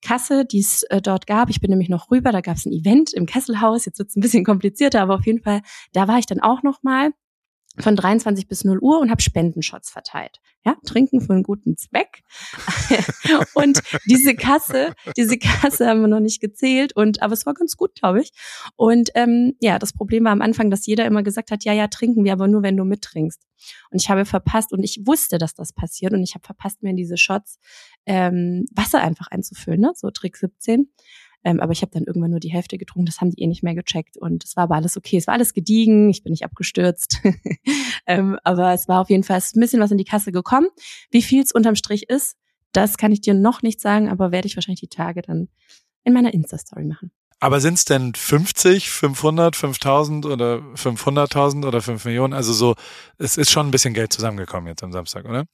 S2: Kasse, die es äh, dort gab. Ich bin nämlich noch rüber, da gab es ein Event im Kesselhaus. Jetzt wird es ein bisschen komplizierter, aber auf jeden Fall, da war ich dann auch noch mal von 23 bis 0 Uhr und habe Spendenshots verteilt. Ja, trinken für einen guten Zweck. und diese Kasse, diese Kasse haben wir noch nicht gezählt und aber es war ganz gut, glaube ich. Und ähm, ja, das Problem war am Anfang, dass jeder immer gesagt hat, ja, ja, trinken wir, aber nur wenn du mittrinkst. Und ich habe verpasst und ich wusste, dass das passiert und ich habe verpasst, mir in diese Shots ähm, Wasser einfach einzufüllen, ne? so Trick 17. Ähm, aber ich habe dann irgendwann nur die Hälfte getrunken, das haben die eh nicht mehr gecheckt. Und es war aber alles okay. Es war alles gediegen, ich bin nicht abgestürzt. ähm, aber es war auf jeden Fall ein bisschen was in die Kasse gekommen. Wie viel es unterm Strich ist, das kann ich dir noch nicht sagen, aber werde ich wahrscheinlich die Tage dann in meiner Insta-Story machen.
S1: Aber sind es denn 50, 500, 5000 oder 500.000 oder 5 Millionen? Also so, es ist schon ein bisschen Geld zusammengekommen jetzt am Samstag, oder?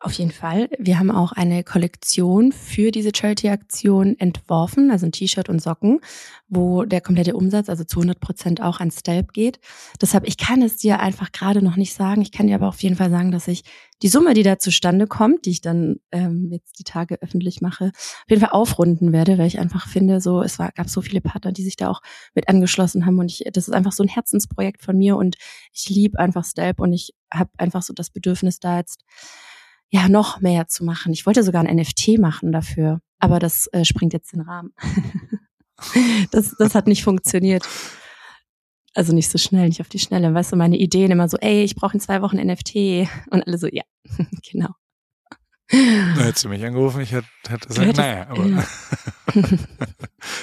S2: Auf jeden Fall. Wir haben auch eine Kollektion für diese Charity-Aktion entworfen, also ein T-Shirt und Socken, wo der komplette Umsatz, also zu 100 Prozent auch an Stelp geht. Deshalb, ich kann es dir einfach gerade noch nicht sagen. Ich kann dir aber auf jeden Fall sagen, dass ich die Summe, die da zustande kommt, die ich dann ähm, jetzt die Tage öffentlich mache, auf jeden Fall aufrunden werde, weil ich einfach finde, so es war, gab so viele Partner, die sich da auch mit angeschlossen haben und ich, das ist einfach so ein Herzensprojekt von mir und ich liebe einfach Stelp und ich habe einfach so das Bedürfnis da jetzt ja noch mehr zu machen. Ich wollte sogar ein NFT machen dafür, aber das äh, springt jetzt den Rahmen. das, das hat nicht funktioniert. Also nicht so schnell, nicht auf die Schnelle. Weißt du, meine Ideen immer so, ey, ich brauche in zwei Wochen NFT. Und alle so, ja, genau.
S1: Da hättest du mich angerufen, ich hätte, hätte gesagt, naja, aber ja.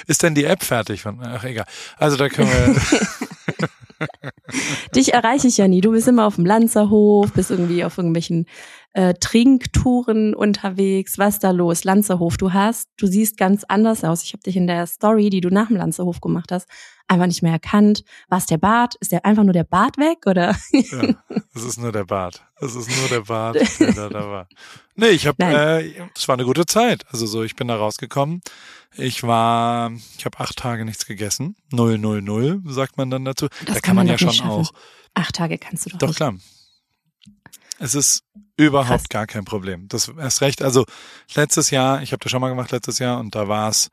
S1: ist denn die App fertig von, ach egal. Also da können wir.
S2: Dich erreiche ich ja nie. Du bist immer auf dem Lanzerhof, bist irgendwie auf irgendwelchen äh, Trinktouren unterwegs. Was da los? Lanzerhof, du hast, du siehst ganz anders aus. Ich habe dich in der Story, die du nach dem Lanzerhof gemacht hast, einfach nicht mehr erkannt. War es der Bart? Ist der einfach nur der Bart weg oder?
S1: ja, es ist nur der Bart. Es ist nur der Bart, der da, da war. Nee, ich habe, äh, es war eine gute Zeit. Also so, ich bin da rausgekommen. Ich war, ich habe acht Tage nichts gegessen. Null, null, null, sagt man dann dazu.
S2: Das
S1: da
S2: kann man,
S1: man
S2: ja
S1: schon auch.
S2: Acht Tage kannst du doch.
S1: Doch
S2: nicht.
S1: klar. Es ist überhaupt Krass. gar kein Problem. Das erst recht. Also letztes Jahr, ich habe das schon mal gemacht letztes Jahr und da war es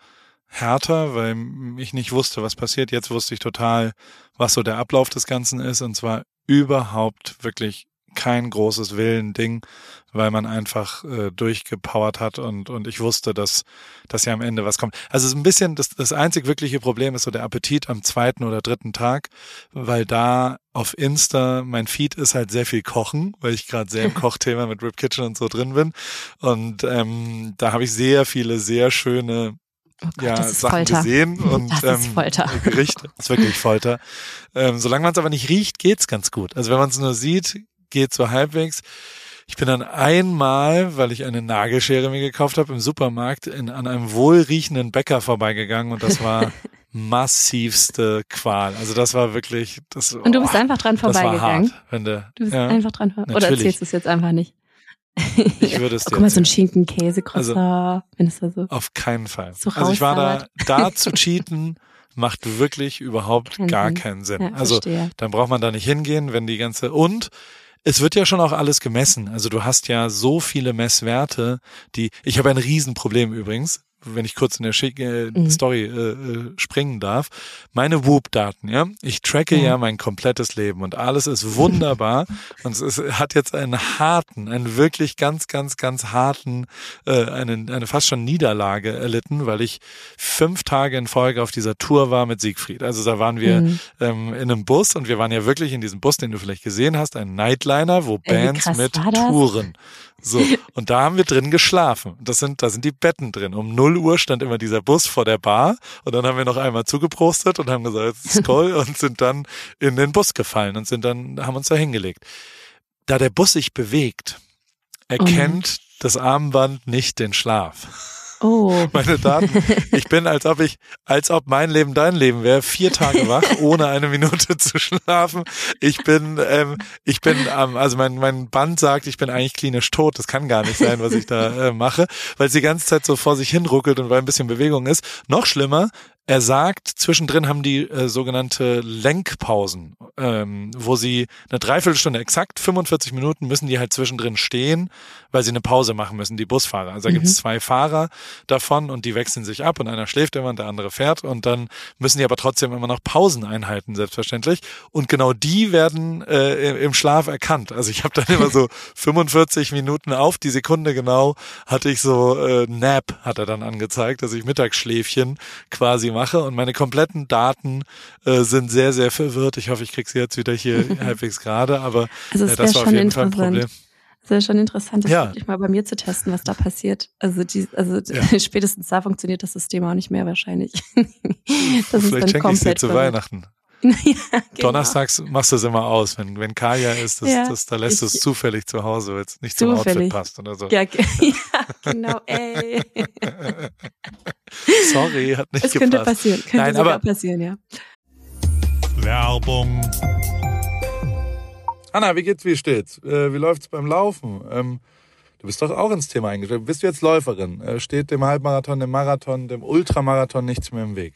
S1: härter, weil ich nicht wusste, was passiert. Jetzt wusste ich total, was so der Ablauf des Ganzen ist und zwar überhaupt wirklich kein großes Willending, weil man einfach äh, durchgepowert hat und, und ich wusste, dass, dass ja am Ende was kommt. Also es ist ein bisschen, das, das einzig wirkliche Problem ist so der Appetit am zweiten oder dritten Tag, weil da auf Insta, mein Feed ist halt sehr viel Kochen, weil ich gerade sehr im Kochthema mit Rip Kitchen und so drin bin. Und ähm, da habe ich sehr viele, sehr schöne Oh Gott, ja, Sachen Folter. gesehen und
S2: das
S1: ähm,
S2: ist Folter.
S1: Gerichte. Das ist wirklich Folter. Ähm, solange man es aber nicht riecht, geht's ganz gut. Also wenn man es nur sieht, geht so halbwegs. Ich bin dann einmal, weil ich eine Nagelschere mir gekauft habe im Supermarkt, in, an einem wohlriechenden Bäcker vorbeigegangen und das war massivste Qual. Also das war wirklich das.
S2: Und du bist oh, einfach dran vorbeigegangen.
S1: Hart, wenn der,
S2: du bist ja, einfach dran vorbeigegangen. Oder erzählst du es jetzt einfach nicht?
S1: Ich würde es
S2: dir. Guck mal, so ein Schinken, Käse, also, wenn es da so.
S1: Auf keinen Fall. So also ich war da, da zu cheaten macht wirklich überhaupt Kein gar Sinn. keinen Sinn. Ja, also dann braucht man da nicht hingehen, wenn die ganze und es wird ja schon auch alles gemessen. Also du hast ja so viele Messwerte, die. Ich habe ein Riesenproblem übrigens wenn ich kurz in der Schick äh, mhm. Story äh, äh, springen darf, meine Whoop-Daten, ja, ich tracke ja. ja mein komplettes Leben und alles ist wunderbar und es ist, hat jetzt einen harten, einen wirklich ganz, ganz, ganz harten, äh, einen, eine fast schon Niederlage erlitten, weil ich fünf Tage in Folge auf dieser Tour war mit Siegfried. Also da waren wir mhm. ähm, in einem Bus und wir waren ja wirklich in diesem Bus, den du vielleicht gesehen hast, ein Nightliner, wo Bands mit Touren so, und da haben wir drin geschlafen. Das sind, da sind die Betten drin. Um 0 Uhr stand immer dieser Bus vor der Bar und dann haben wir noch einmal zugeprostet und haben gesagt, Skoll und sind dann in den Bus gefallen und sind dann, haben uns da hingelegt. Da der Bus sich bewegt, erkennt oh das Armband nicht den Schlaf.
S2: Oh.
S1: Meine Daten. Ich bin, als ob ich, als ob mein Leben dein Leben wäre, vier Tage wach, ohne eine Minute zu schlafen. Ich bin, ähm, ich bin, ähm, also mein, mein Band sagt, ich bin eigentlich klinisch tot. Das kann gar nicht sein, was ich da äh, mache, weil es die ganze Zeit so vor sich hin ruckelt und weil ein bisschen Bewegung ist. Noch schlimmer, er sagt, zwischendrin haben die äh, sogenannte Lenkpausen, ähm, wo sie eine Dreiviertelstunde, exakt 45 Minuten müssen die halt zwischendrin stehen, weil sie eine Pause machen müssen, die Busfahrer. Also da mhm. gibt es zwei Fahrer davon und die wechseln sich ab und einer schläft immer und der andere fährt und dann müssen die aber trotzdem immer noch Pausen einhalten, selbstverständlich. Und genau die werden äh, im Schlaf erkannt. Also ich habe dann immer so 45 Minuten auf die Sekunde genau, hatte ich so äh, Nap, hat er dann angezeigt, dass ich Mittagsschläfchen quasi mache mache und meine kompletten Daten äh, sind sehr, sehr verwirrt. Ich hoffe, ich kriege sie jetzt wieder hier halbwegs gerade, aber
S2: also äh, das war auf jeden Fall ein Problem. Es wäre schon interessant, das ja. wirklich mal bei mir zu testen, was da passiert. Also, die, also ja. spätestens da funktioniert das System auch nicht mehr wahrscheinlich.
S1: das Vielleicht schenke ich sie zu Weihnachten. ja, genau. Donnerstags machst du es immer aus, wenn, wenn Kaya ist, das, ja, das, da lässt du es zufällig zu Hause, weil es nicht zum Outfit passt oder so.
S2: Ja, ja genau, ey.
S1: Sorry, hat nicht
S2: es
S1: gepasst.
S2: könnte passieren, könnte Nein, aber passieren, ja.
S1: Werbung. Anna, wie geht's, wie steht's? Äh, wie läuft's beim Laufen? Ähm, du bist doch auch ins Thema eingestiegen. Bist du jetzt Läuferin? Äh, steht dem Halbmarathon, dem Marathon, dem Ultramarathon nichts mehr im Weg?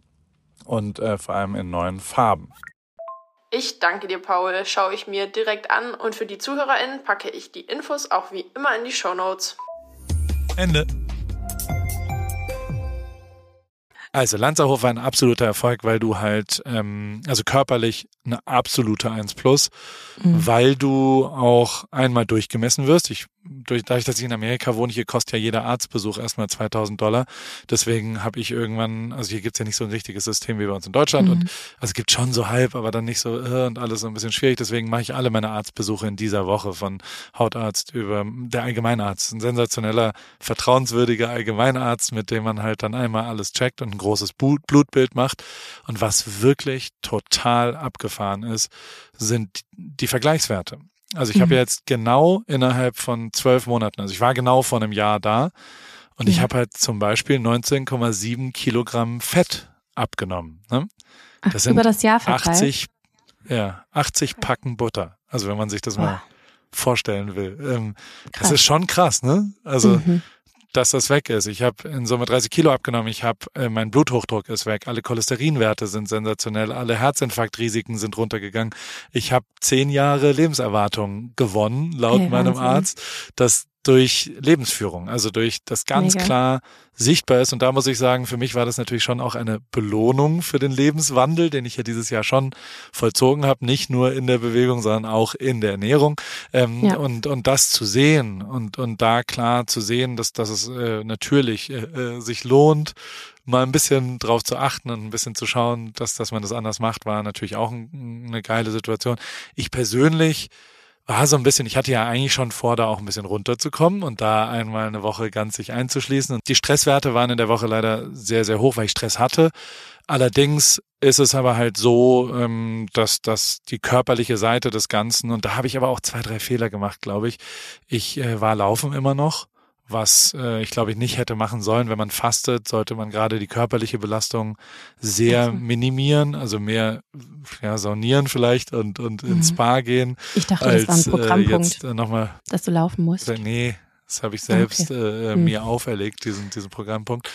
S4: und äh, vor allem in neuen Farben.
S3: Ich danke dir, Paul. Schaue ich mir direkt an und für die ZuhörerInnen packe ich die Infos auch wie immer in die Show Notes.
S1: Ende. Also Lanzerhof war ein absoluter Erfolg, weil du halt, ähm, also körperlich eine absolute 1 plus, mhm. weil du auch einmal durchgemessen wirst. Ich durch, dadurch, dass ich in Amerika wohne, hier kostet ja jeder Arztbesuch erstmal 2000 Dollar. Deswegen habe ich irgendwann, also hier gibt's ja nicht so ein richtiges System wie bei uns in Deutschland. Mhm. Und also es gibt schon so halb, aber dann nicht so äh, und alles so ein bisschen schwierig. Deswegen mache ich alle meine Arztbesuche in dieser Woche von Hautarzt über der Allgemeinarzt. Ein sensationeller, vertrauenswürdiger Allgemeinarzt, mit dem man halt dann einmal alles checkt und ein großes Blutbild macht. Und was wirklich total abgefahren ist, sind die Vergleichswerte. Also ich mhm. habe jetzt genau innerhalb von zwölf Monaten, also ich war genau vor einem Jahr da und ja. ich habe halt zum Beispiel 19,7 Kilogramm Fett abgenommen. Ne?
S2: Das Ach, sind über das Jahr verteilt?
S1: 80, ja, 80 Packen Butter. Also wenn man sich das oh. mal vorstellen will. Ähm, das ist schon krass, ne? Also mhm dass das weg ist. Ich habe in Summe 30 Kilo abgenommen. Ich habe, äh, mein Bluthochdruck ist weg. Alle Cholesterinwerte sind sensationell. Alle Herzinfarktrisiken sind runtergegangen. Ich habe zehn Jahre Lebenserwartung gewonnen, laut hey, meinem Arzt. Das durch Lebensführung, also durch das ganz Mega. klar sichtbar ist. Und da muss ich sagen, für mich war das natürlich schon auch eine Belohnung für den Lebenswandel, den ich ja dieses Jahr schon vollzogen habe, nicht nur in der Bewegung, sondern auch in der Ernährung. Ähm, ja. und, und das zu sehen und, und da klar zu sehen, dass, dass es äh, natürlich äh, äh sich lohnt, mal ein bisschen drauf zu achten und ein bisschen zu schauen, dass, dass man das anders macht, war natürlich auch ein, eine geile Situation. Ich persönlich war so ein bisschen, ich hatte ja eigentlich schon vor, da auch ein bisschen runterzukommen und da einmal eine Woche ganz sich einzuschließen. Und die Stresswerte waren in der Woche leider sehr, sehr hoch, weil ich Stress hatte. Allerdings ist es aber halt so, ähm, dass, dass die körperliche Seite des Ganzen, und da habe ich aber auch zwei, drei Fehler gemacht, glaube ich. Ich äh, war laufen immer noch was äh, ich glaube ich nicht hätte machen sollen. Wenn man fastet, sollte man gerade die körperliche Belastung sehr minimieren, also mehr ja, saunieren vielleicht und, und mhm. ins Spa gehen.
S2: Ich dachte, als, das war ein Programmpunkt, äh, jetzt,
S1: äh, noch mal,
S2: dass du laufen musst.
S1: Nee, das habe ich selbst okay. äh, mhm. mir auferlegt, diesen, diesen Programmpunkt.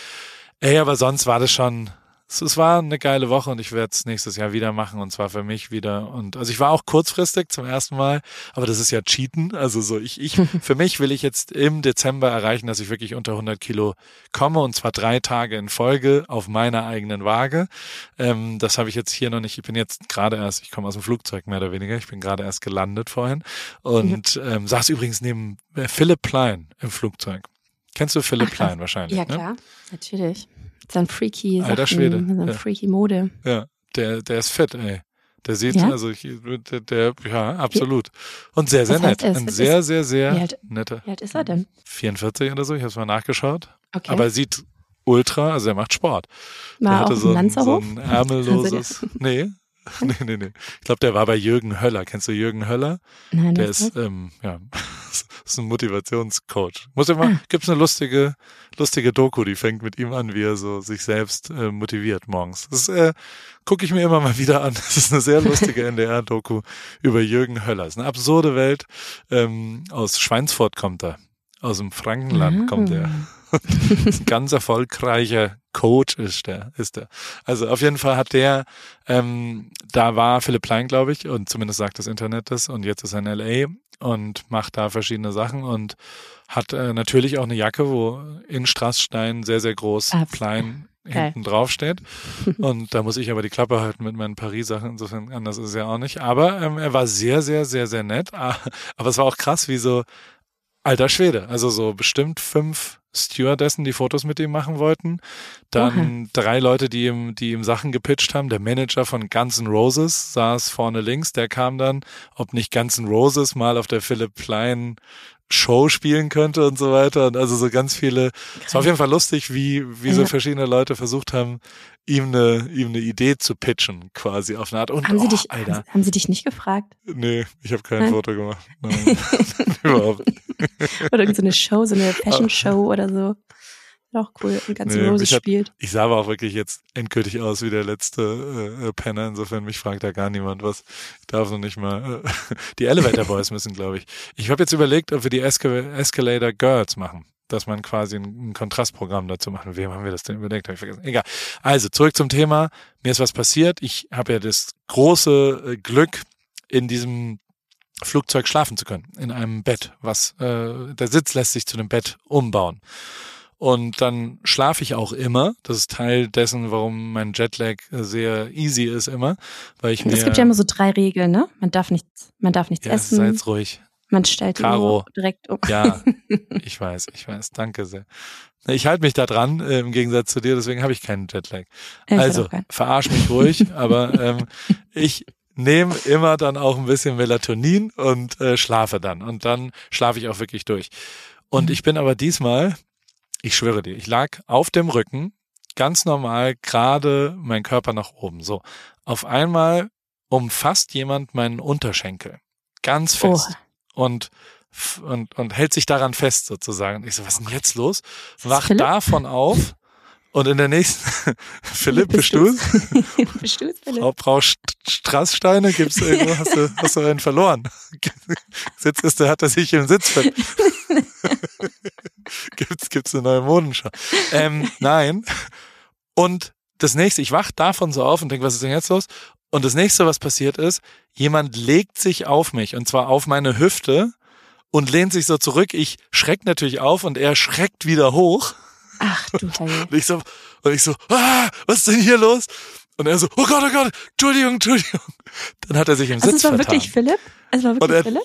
S1: Ey, aber sonst war das schon es war eine geile Woche und ich werde es nächstes Jahr wieder machen und zwar für mich wieder. Und also ich war auch kurzfristig zum ersten Mal, aber das ist ja Cheaten. Also so ich, ich für mich will ich jetzt im Dezember erreichen, dass ich wirklich unter 100 Kilo komme und zwar drei Tage in Folge auf meiner eigenen Waage. Ähm, das habe ich jetzt hier noch nicht. Ich bin jetzt gerade erst, ich komme aus dem Flugzeug mehr oder weniger. Ich bin gerade erst gelandet vorhin und ähm, saß übrigens neben äh, Philipp Plein im Flugzeug. Kennst du Philipp Ach, Plein wahrscheinlich?
S2: Ja ne? klar, natürlich. Sein freaky
S1: Alter Sachen, Schwede.
S2: Seine ja. freaky Mode.
S1: Ja, der, der ist fett, ey. Der sieht, ja? also ich, der, der, ja, absolut. Und sehr, sehr nett. Ein sehr, sehr, sehr wie alt, netter.
S2: Wie alt ist er denn?
S1: 44 oder so, ich habe es mal nachgeschaut. Okay. Aber er sieht ultra, also er macht Sport.
S2: War der hatte so ein,
S1: so ein ärmelloses, nee, nee, nee, nee. Ich glaube, der war bei Jürgen Höller. Kennst du Jürgen Höller?
S2: Nein,
S1: Der ist, ähm, ja, ist ein Motivationscoach. Muss immer, ah. gibt's eine lustige, lustige Doku, die fängt mit ihm an, wie er so sich selbst äh, motiviert morgens. Das äh, gucke ich mir immer mal wieder an. Das ist eine sehr lustige NDR-Doku über Jürgen Höller. Das ist eine absurde Welt. Ähm, aus Schweinsfurt kommt er. Aus dem Frankenland ah. kommt er. Ein ganz erfolgreicher Coach ist der, ist der. Also auf jeden Fall hat der, ähm, da war Philipp Plein, glaube ich, und zumindest sagt das Internet das, und jetzt ist er in LA und macht da verschiedene Sachen und hat äh, natürlich auch eine Jacke, wo in Strassstein sehr, sehr groß Ab. Plein hinten drauf steht. Und da muss ich aber die Klappe halten mit meinen Paris-Sachen. Insofern anders ist es ja auch nicht. Aber ähm, er war sehr, sehr, sehr, sehr nett. Aber es war auch krass, wie so alter Schwede. Also so bestimmt fünf Stewardessen, die Fotos mit ihm machen wollten. Dann Oha. drei Leute, die ihm, die ihm Sachen gepitcht haben. Der Manager von Guns N' Roses saß vorne links, der kam dann, ob nicht Guns N' Roses mal auf der Philipp Plein Show spielen könnte und so weiter. Und also so ganz viele. Es war auf jeden Fall lustig, wie, wie so verschiedene Leute versucht haben, ihm eine, ihm eine Idee zu pitchen, quasi auf eine Art. Und,
S2: haben, oh, sie dich, Alter. haben sie dich nicht gefragt?
S1: Nee, ich habe kein Nein? Foto gemacht. Nein,
S2: überhaupt. oder irgendeine so Show, so eine Fashion-Show oder so. Auch cool. Und ganz nee, Roses spielt.
S1: Ich sah aber auch wirklich jetzt endgültig aus wie der letzte äh, äh, Penner. Insofern mich fragt da gar niemand was. Ich darf noch nicht mal. Äh, die Elevator Boys müssen, glaube ich. Ich habe jetzt überlegt, ob wir die Escal Escalator Girls machen dass man quasi ein, ein, Kontrastprogramm dazu machen. Wem haben wir das denn überlegt? Habe ich vergessen. Egal. Also zurück zum Thema. Mir ist was passiert. Ich habe ja das große äh, Glück, in diesem Flugzeug schlafen zu können, in einem Bett. Was äh, der Sitz lässt sich zu einem Bett umbauen. Und dann schlafe ich auch immer. Das ist Teil dessen, warum mein Jetlag sehr easy ist immer, weil ich mir.
S2: Es gibt ja immer so drei Regeln, ne? Man darf nichts, man darf nichts
S1: ja,
S2: essen.
S1: Sei jetzt ruhig.
S2: Man stellt
S1: Caro,
S2: direkt um.
S1: Ja, ich weiß, ich weiß. Danke sehr. Ich halte mich da dran, äh, im Gegensatz zu dir, deswegen habe ich keinen Jetlag. Ich also, verarsch mich ruhig, aber ähm, ich nehme immer dann auch ein bisschen Melatonin und äh, schlafe dann. Und dann schlafe ich auch wirklich durch. Und mhm. ich bin aber diesmal ich schwöre dir, ich lag auf dem Rücken, ganz normal, gerade mein Körper nach oben. So, auf einmal umfasst jemand meinen Unterschenkel. Ganz fest. Oh. Und, und, und hält sich daran fest sozusagen. Ich so, was ist denn jetzt los? Wach davon auf. Und in der nächsten, Philipp, bist du Bist du Frau, Frau Strasssteine, gibt's irgendwo, hast du, hast du einen verloren? Sitz ist, der hat er sich im Sitz ver gibt's, gibt's eine neue Modenschau. Ähm, nein. Und das nächste, ich wach davon so auf und denke, was ist denn jetzt los? Und das nächste, was passiert ist, jemand legt sich auf mich und zwar auf meine Hüfte und lehnt sich so zurück. Ich schreck natürlich auf und er schreckt wieder hoch.
S2: Ach du Heilige.
S1: Und ich so, und ich so, ah, was ist denn hier los? Und er so, oh Gott, oh Gott, Entschuldigung, Entschuldigung. Dann hat er sich im also Sitz vertan.
S2: Es war wirklich Philipp? Es war wirklich er, Philipp?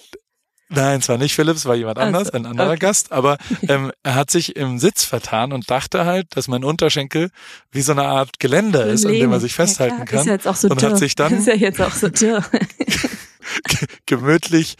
S1: Nein, es war nicht Philipp, es war jemand also, anders, ein anderer okay. Gast, aber ähm, er hat sich im Sitz vertan und dachte halt, dass mein Unterschenkel wie so eine Art Geländer ist, an dem er sich festhalten ja, kann. Ist
S2: ja jetzt auch so
S1: und
S2: dürr.
S1: hat sich dann
S2: ist ja jetzt auch so dürr.
S1: gemütlich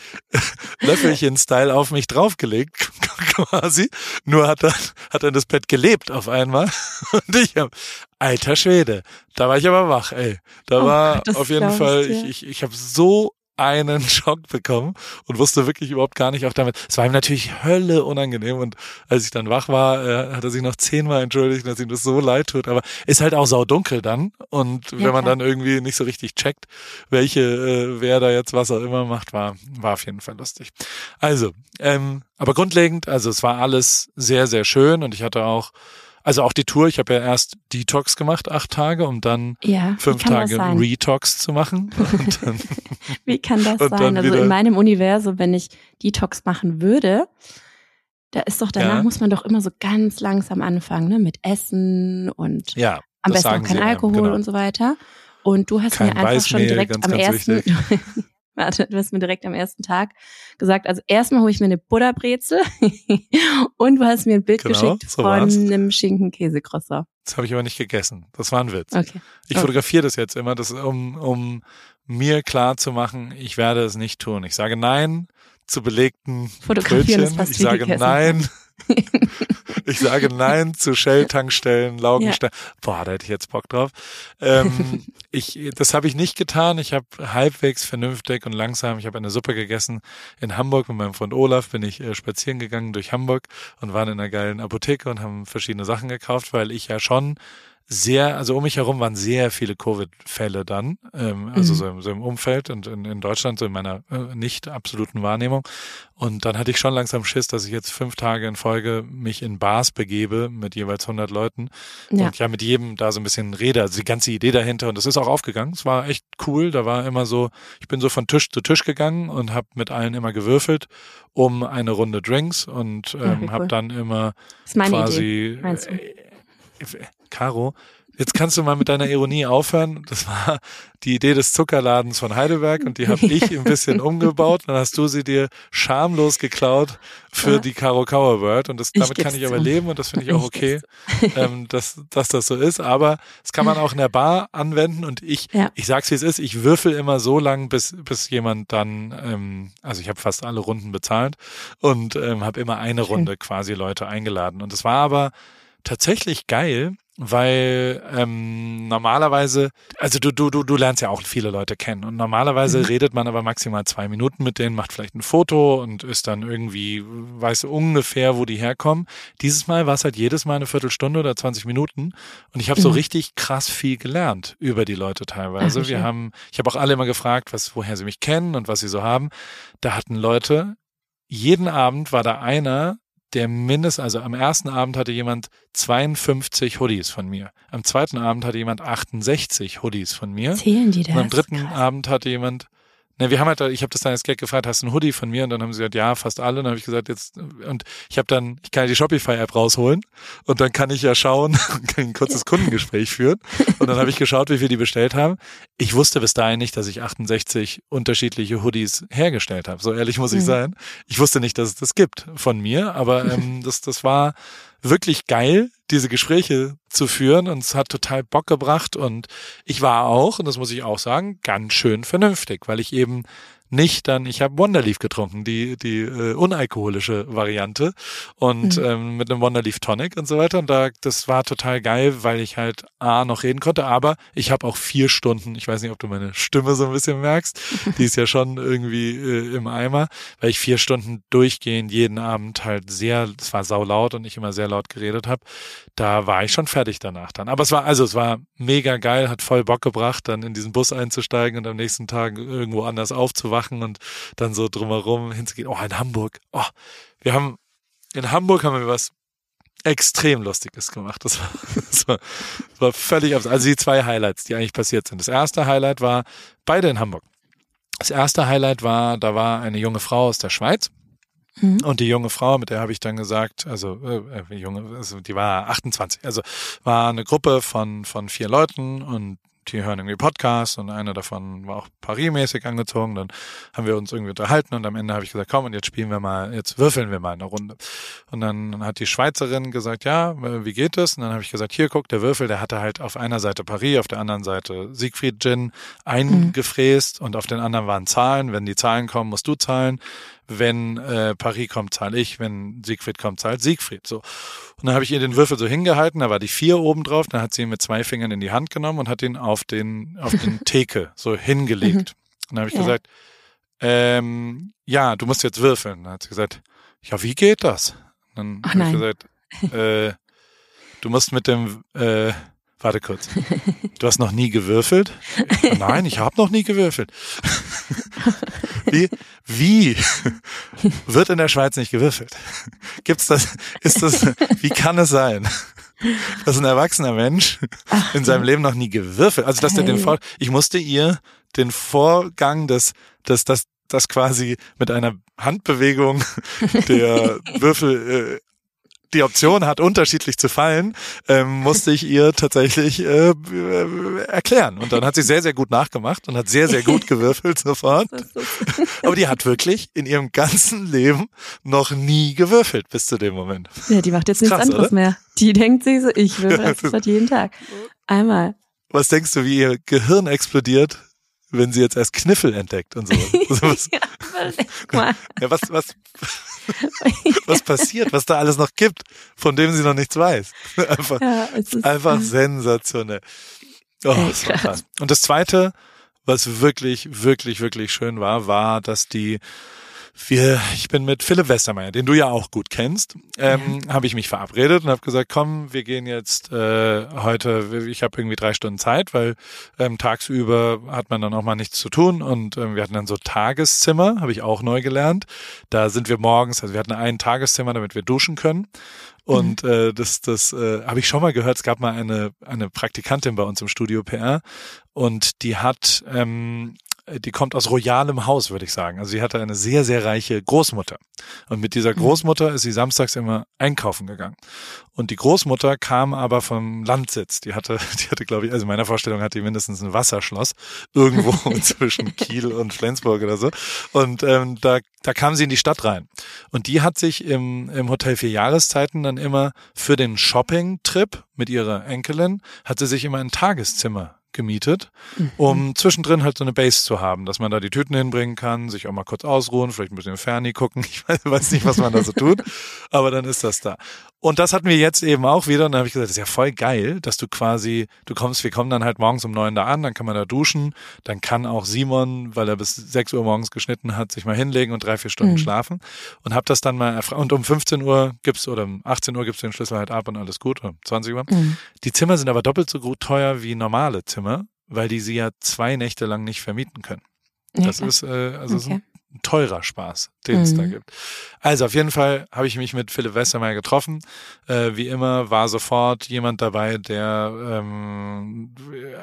S1: Löffelchen-Style auf mich draufgelegt, quasi. Nur hat er, hat er das Bett gelebt auf einmal. Und ich hab, alter Schwede, da war ich aber wach, ey. Da oh war auf jeden Fall, ich, ich, ich habe so einen Schock bekommen und wusste wirklich überhaupt gar nicht auch damit. Es war ihm natürlich Hölle unangenehm und als ich dann wach war, äh, hat er sich noch zehnmal entschuldigt, dass ihm das so leid tut. Aber ist halt auch saudunkel dann und ja, wenn man klar. dann irgendwie nicht so richtig checkt, welche, äh, wer da jetzt was auch immer macht, war, war auf jeden Fall lustig. Also, ähm, aber grundlegend, also es war alles sehr, sehr schön und ich hatte auch also auch die Tour, ich habe ja erst Detox gemacht, acht Tage, um dann ja, fünf Tage Retox zu machen.
S2: wie kann das sein? Also in meinem Universum, wenn ich Detox machen würde, da ist doch danach ja. muss man doch immer so ganz langsam anfangen, ne? Mit Essen und
S1: ja,
S2: am besten auch kein Alkohol genau. und so weiter. Und du hast kein mir einfach schon direkt ganz, am ganz ersten, Warte, du hast mir direkt am ersten Tag gesagt, also erstmal hole ich mir eine Butterbrezel und du hast mir ein Bild genau, geschickt so von war's. einem Schinken-Käse-Croissant.
S1: Das habe ich aber nicht gegessen. Das war ein Witz. Okay. Ich okay. fotografiere das jetzt immer, das, um, um mir klar zu machen, ich werde es nicht tun. Ich sage nein zu belegten Brötchen. Ich sage nein ich sage Nein zu Shell-Tankstellen, Laugenstellen. Ja. Boah, da hätte ich jetzt Bock drauf. Ähm, ich, das habe ich nicht getan. Ich habe halbwegs vernünftig und langsam, ich habe eine Suppe gegessen in Hamburg mit meinem Freund Olaf, bin ich äh, spazieren gegangen durch Hamburg und waren in einer geilen Apotheke und haben verschiedene Sachen gekauft, weil ich ja schon sehr, also um mich herum waren sehr viele Covid-Fälle dann, ähm, also mhm. so, im, so, im, Umfeld und in, in, Deutschland, so in meiner äh, nicht absoluten Wahrnehmung. Und dann hatte ich schon langsam Schiss, dass ich jetzt fünf Tage in Folge mich in Bars begebe mit jeweils 100 Leuten ja. und ja mit jedem da so ein bisschen rede, also die ganze Idee dahinter. Und das ist auch aufgegangen. Es war echt cool. Da war immer so, ich bin so von Tisch zu Tisch gegangen und habe mit allen immer gewürfelt um eine Runde Drinks und ähm, okay, cool. habe dann immer quasi Caro, jetzt kannst du mal mit deiner Ironie aufhören. Das war die Idee des Zuckerladens von Heidelberg und die habe ich ein bisschen umgebaut. Dann hast du sie dir schamlos geklaut für ja. die Caro Kauer World und das, damit kann ich aber leben und das finde ich auch okay, ähm, dass, dass das so ist. Aber das kann man auch in der Bar anwenden und ich, ja. ich sag's wie es ist, ich würfel immer so lang, bis, bis jemand dann, ähm, also ich habe fast alle Runden bezahlt und ähm, habe immer eine Runde quasi Leute eingeladen. Und es war aber tatsächlich geil, weil ähm, normalerweise, also du, du, du, du lernst ja auch viele Leute kennen und normalerweise mhm. redet man aber maximal zwei Minuten mit denen, macht vielleicht ein Foto und ist dann irgendwie, weiß ungefähr, wo die herkommen. Dieses Mal war es halt jedes Mal eine Viertelstunde oder 20 Minuten und ich habe mhm. so richtig krass viel gelernt über die Leute teilweise. Ach, Wir haben, ich habe auch alle immer gefragt, was, woher sie mich kennen und was sie so haben. Da hatten Leute, jeden Abend war da einer, der mindest, also am ersten Abend hatte jemand 52 Hoodies von mir. Am zweiten Abend hatte jemand 68 Hoodies von mir.
S2: Zählen die das?
S1: Und am dritten Abend hatte jemand Ne, wir haben halt, ich habe das dann als Gag gefragt, hast du einen Hoodie von mir? Und dann haben sie gesagt, ja, fast alle. Und dann habe ich gesagt, jetzt, und ich habe dann, ich kann ja die Shopify-App rausholen und dann kann ich ja schauen, kann ein kurzes Kundengespräch führen. Und dann habe ich geschaut, wie viel die bestellt haben. Ich wusste bis dahin nicht, dass ich 68 unterschiedliche Hoodies hergestellt habe. So ehrlich muss ich mhm. sein. Ich wusste nicht, dass es das gibt von mir, aber ähm, das, das war wirklich geil, diese Gespräche zu führen und es hat total Bock gebracht und ich war auch, und das muss ich auch sagen, ganz schön vernünftig, weil ich eben nicht dann, ich habe Wonderleaf getrunken, die, die äh, unalkoholische Variante und mhm. ähm, mit einem Wonderleaf Tonic und so weiter. Und da, das war total geil, weil ich halt A noch reden konnte, aber ich habe auch vier Stunden, ich weiß nicht, ob du meine Stimme so ein bisschen merkst, die ist ja schon irgendwie äh, im Eimer, weil ich vier Stunden durchgehend jeden Abend halt sehr, es war saulaut und ich immer sehr laut geredet habe. Da war ich schon fertig danach dann. Aber es war, also es war mega geil, hat voll Bock gebracht, dann in diesen Bus einzusteigen und am nächsten Tag irgendwo anders aufzuwachen machen und dann so drumherum hinzugehen. Oh, in Hamburg. Oh, wir haben, in Hamburg haben wir was extrem Lustiges gemacht. Das war, das war, das war völlig absurd. Also die zwei Highlights, die eigentlich passiert sind. Das erste Highlight war beide in Hamburg. Das erste Highlight war, da war eine junge Frau aus der Schweiz. Mhm. Und die junge Frau, mit der habe ich dann gesagt, also äh, äh junge, also die war 28, also war eine Gruppe von von vier Leuten und die hören irgendwie Podcasts und einer davon war auch Paris-mäßig angezogen. Dann haben wir uns irgendwie unterhalten und am Ende habe ich gesagt, komm und jetzt spielen wir mal, jetzt würfeln wir mal eine Runde. Und dann hat die Schweizerin gesagt, ja, wie geht es? Und dann habe ich gesagt, hier guck, der Würfel, der hatte halt auf einer Seite Paris, auf der anderen Seite Siegfried Gin eingefräst mhm. und auf den anderen waren Zahlen. Wenn die Zahlen kommen, musst du zahlen wenn äh, Paris kommt, zahle ich, wenn Siegfried kommt, zahlt Siegfried. So. Und dann habe ich ihr den Würfel so hingehalten, da war die vier oben drauf, dann hat sie ihn mit zwei Fingern in die Hand genommen und hat ihn auf den, auf den Theke so hingelegt. Mhm. Und dann habe ich ja. gesagt, ähm, ja, du musst jetzt würfeln. Dann hat sie gesagt, ja, wie geht das? Und dann habe ich gesagt, äh, du musst mit dem, äh, warte kurz, du hast noch nie gewürfelt? Nein, ich habe noch nie gewürfelt. Wie, wie wird in der Schweiz nicht gewürfelt? Gibt's das, ist das, wie kann es sein? dass ein erwachsener Mensch Ach, in seinem Leben noch nie gewürfelt, also dass hey. der den Vor ich musste ihr den Vorgang des, des, das, das quasi mit einer Handbewegung der Würfel äh, die Option hat, unterschiedlich zu fallen, ähm, musste ich ihr tatsächlich äh, äh, erklären. Und dann hat sie sehr, sehr gut nachgemacht und hat sehr, sehr gut gewürfelt sofort. Aber die hat wirklich in ihrem ganzen Leben noch nie gewürfelt bis zu dem Moment.
S2: Ja, die macht jetzt nichts krass, anderes oder? mehr. Die denkt sich so, ich würfel das jeden Tag. Einmal.
S1: Was denkst du, wie ihr Gehirn explodiert, wenn sie jetzt erst Kniffel entdeckt und so. ja,
S2: mal.
S1: Ja, was, was, was passiert, was da alles noch gibt, von dem sie noch nichts weiß. Einfach, ja, einfach sensationell. Oh, das Und das zweite, was wirklich, wirklich, wirklich schön war, war, dass die wir, ich bin mit Philipp Westermeier, den du ja auch gut kennst, ähm, ja. habe ich mich verabredet und habe gesagt, komm, wir gehen jetzt äh, heute, ich habe irgendwie drei Stunden Zeit, weil ähm, tagsüber hat man dann auch mal nichts zu tun und ähm, wir hatten dann so Tageszimmer, habe ich auch neu gelernt. Da sind wir morgens, also wir hatten ein Tageszimmer, damit wir duschen können. Und mhm. äh, das, das äh, habe ich schon mal gehört. Es gab mal eine, eine Praktikantin bei uns im Studio PR und die hat ähm, äh, die kommt aus royalem Haus, würde ich sagen. Also sie hatte eine sehr, sehr reiche Großmutter. Und mit dieser mhm. Großmutter ist sie samstags immer einkaufen gegangen. Und die Großmutter kam aber vom Landsitz. Die hatte, die hatte, glaube ich, also in meiner Vorstellung hat die mindestens ein Wasserschloss irgendwo zwischen Kiel und Flensburg oder so. Und ähm, da, da kam sie in die Stadt rein. Und die hat sich im, im Hotel vier Jahreszeiten dann immer für den Shopping-Trip mit ihrer Enkelin, hat sie sich immer ein Tageszimmer gemietet, mhm. um zwischendrin halt so eine Base zu haben, dass man da die Tüten hinbringen kann, sich auch mal kurz ausruhen, vielleicht ein bisschen Ferni gucken. Ich weiß nicht, was man da so tut, aber dann ist das da. Und das hatten wir jetzt eben auch wieder. Und dann habe ich gesagt, das ist ja voll geil, dass du quasi, du kommst, wir kommen dann halt morgens um neun da an, dann kann man da duschen. Dann kann auch Simon, weil er bis sechs Uhr morgens geschnitten hat, sich mal hinlegen und drei, vier Stunden mhm. schlafen. Und hab das dann mal erfragt. Und um 15 Uhr gibt's oder um 18 Uhr gibt's den Schlüssel halt ab und alles gut. Oder 20 Uhr. Mhm. Die Zimmer sind aber doppelt so gut teuer wie normale Zimmer, weil die sie ja zwei Nächte lang nicht vermieten können. Das ja, ist äh, also okay. so ein teurer Spaß, den es mhm. da gibt. Also auf jeden Fall habe ich mich mit Philipp Westermeier getroffen. Äh, wie immer war sofort jemand dabei, der ähm,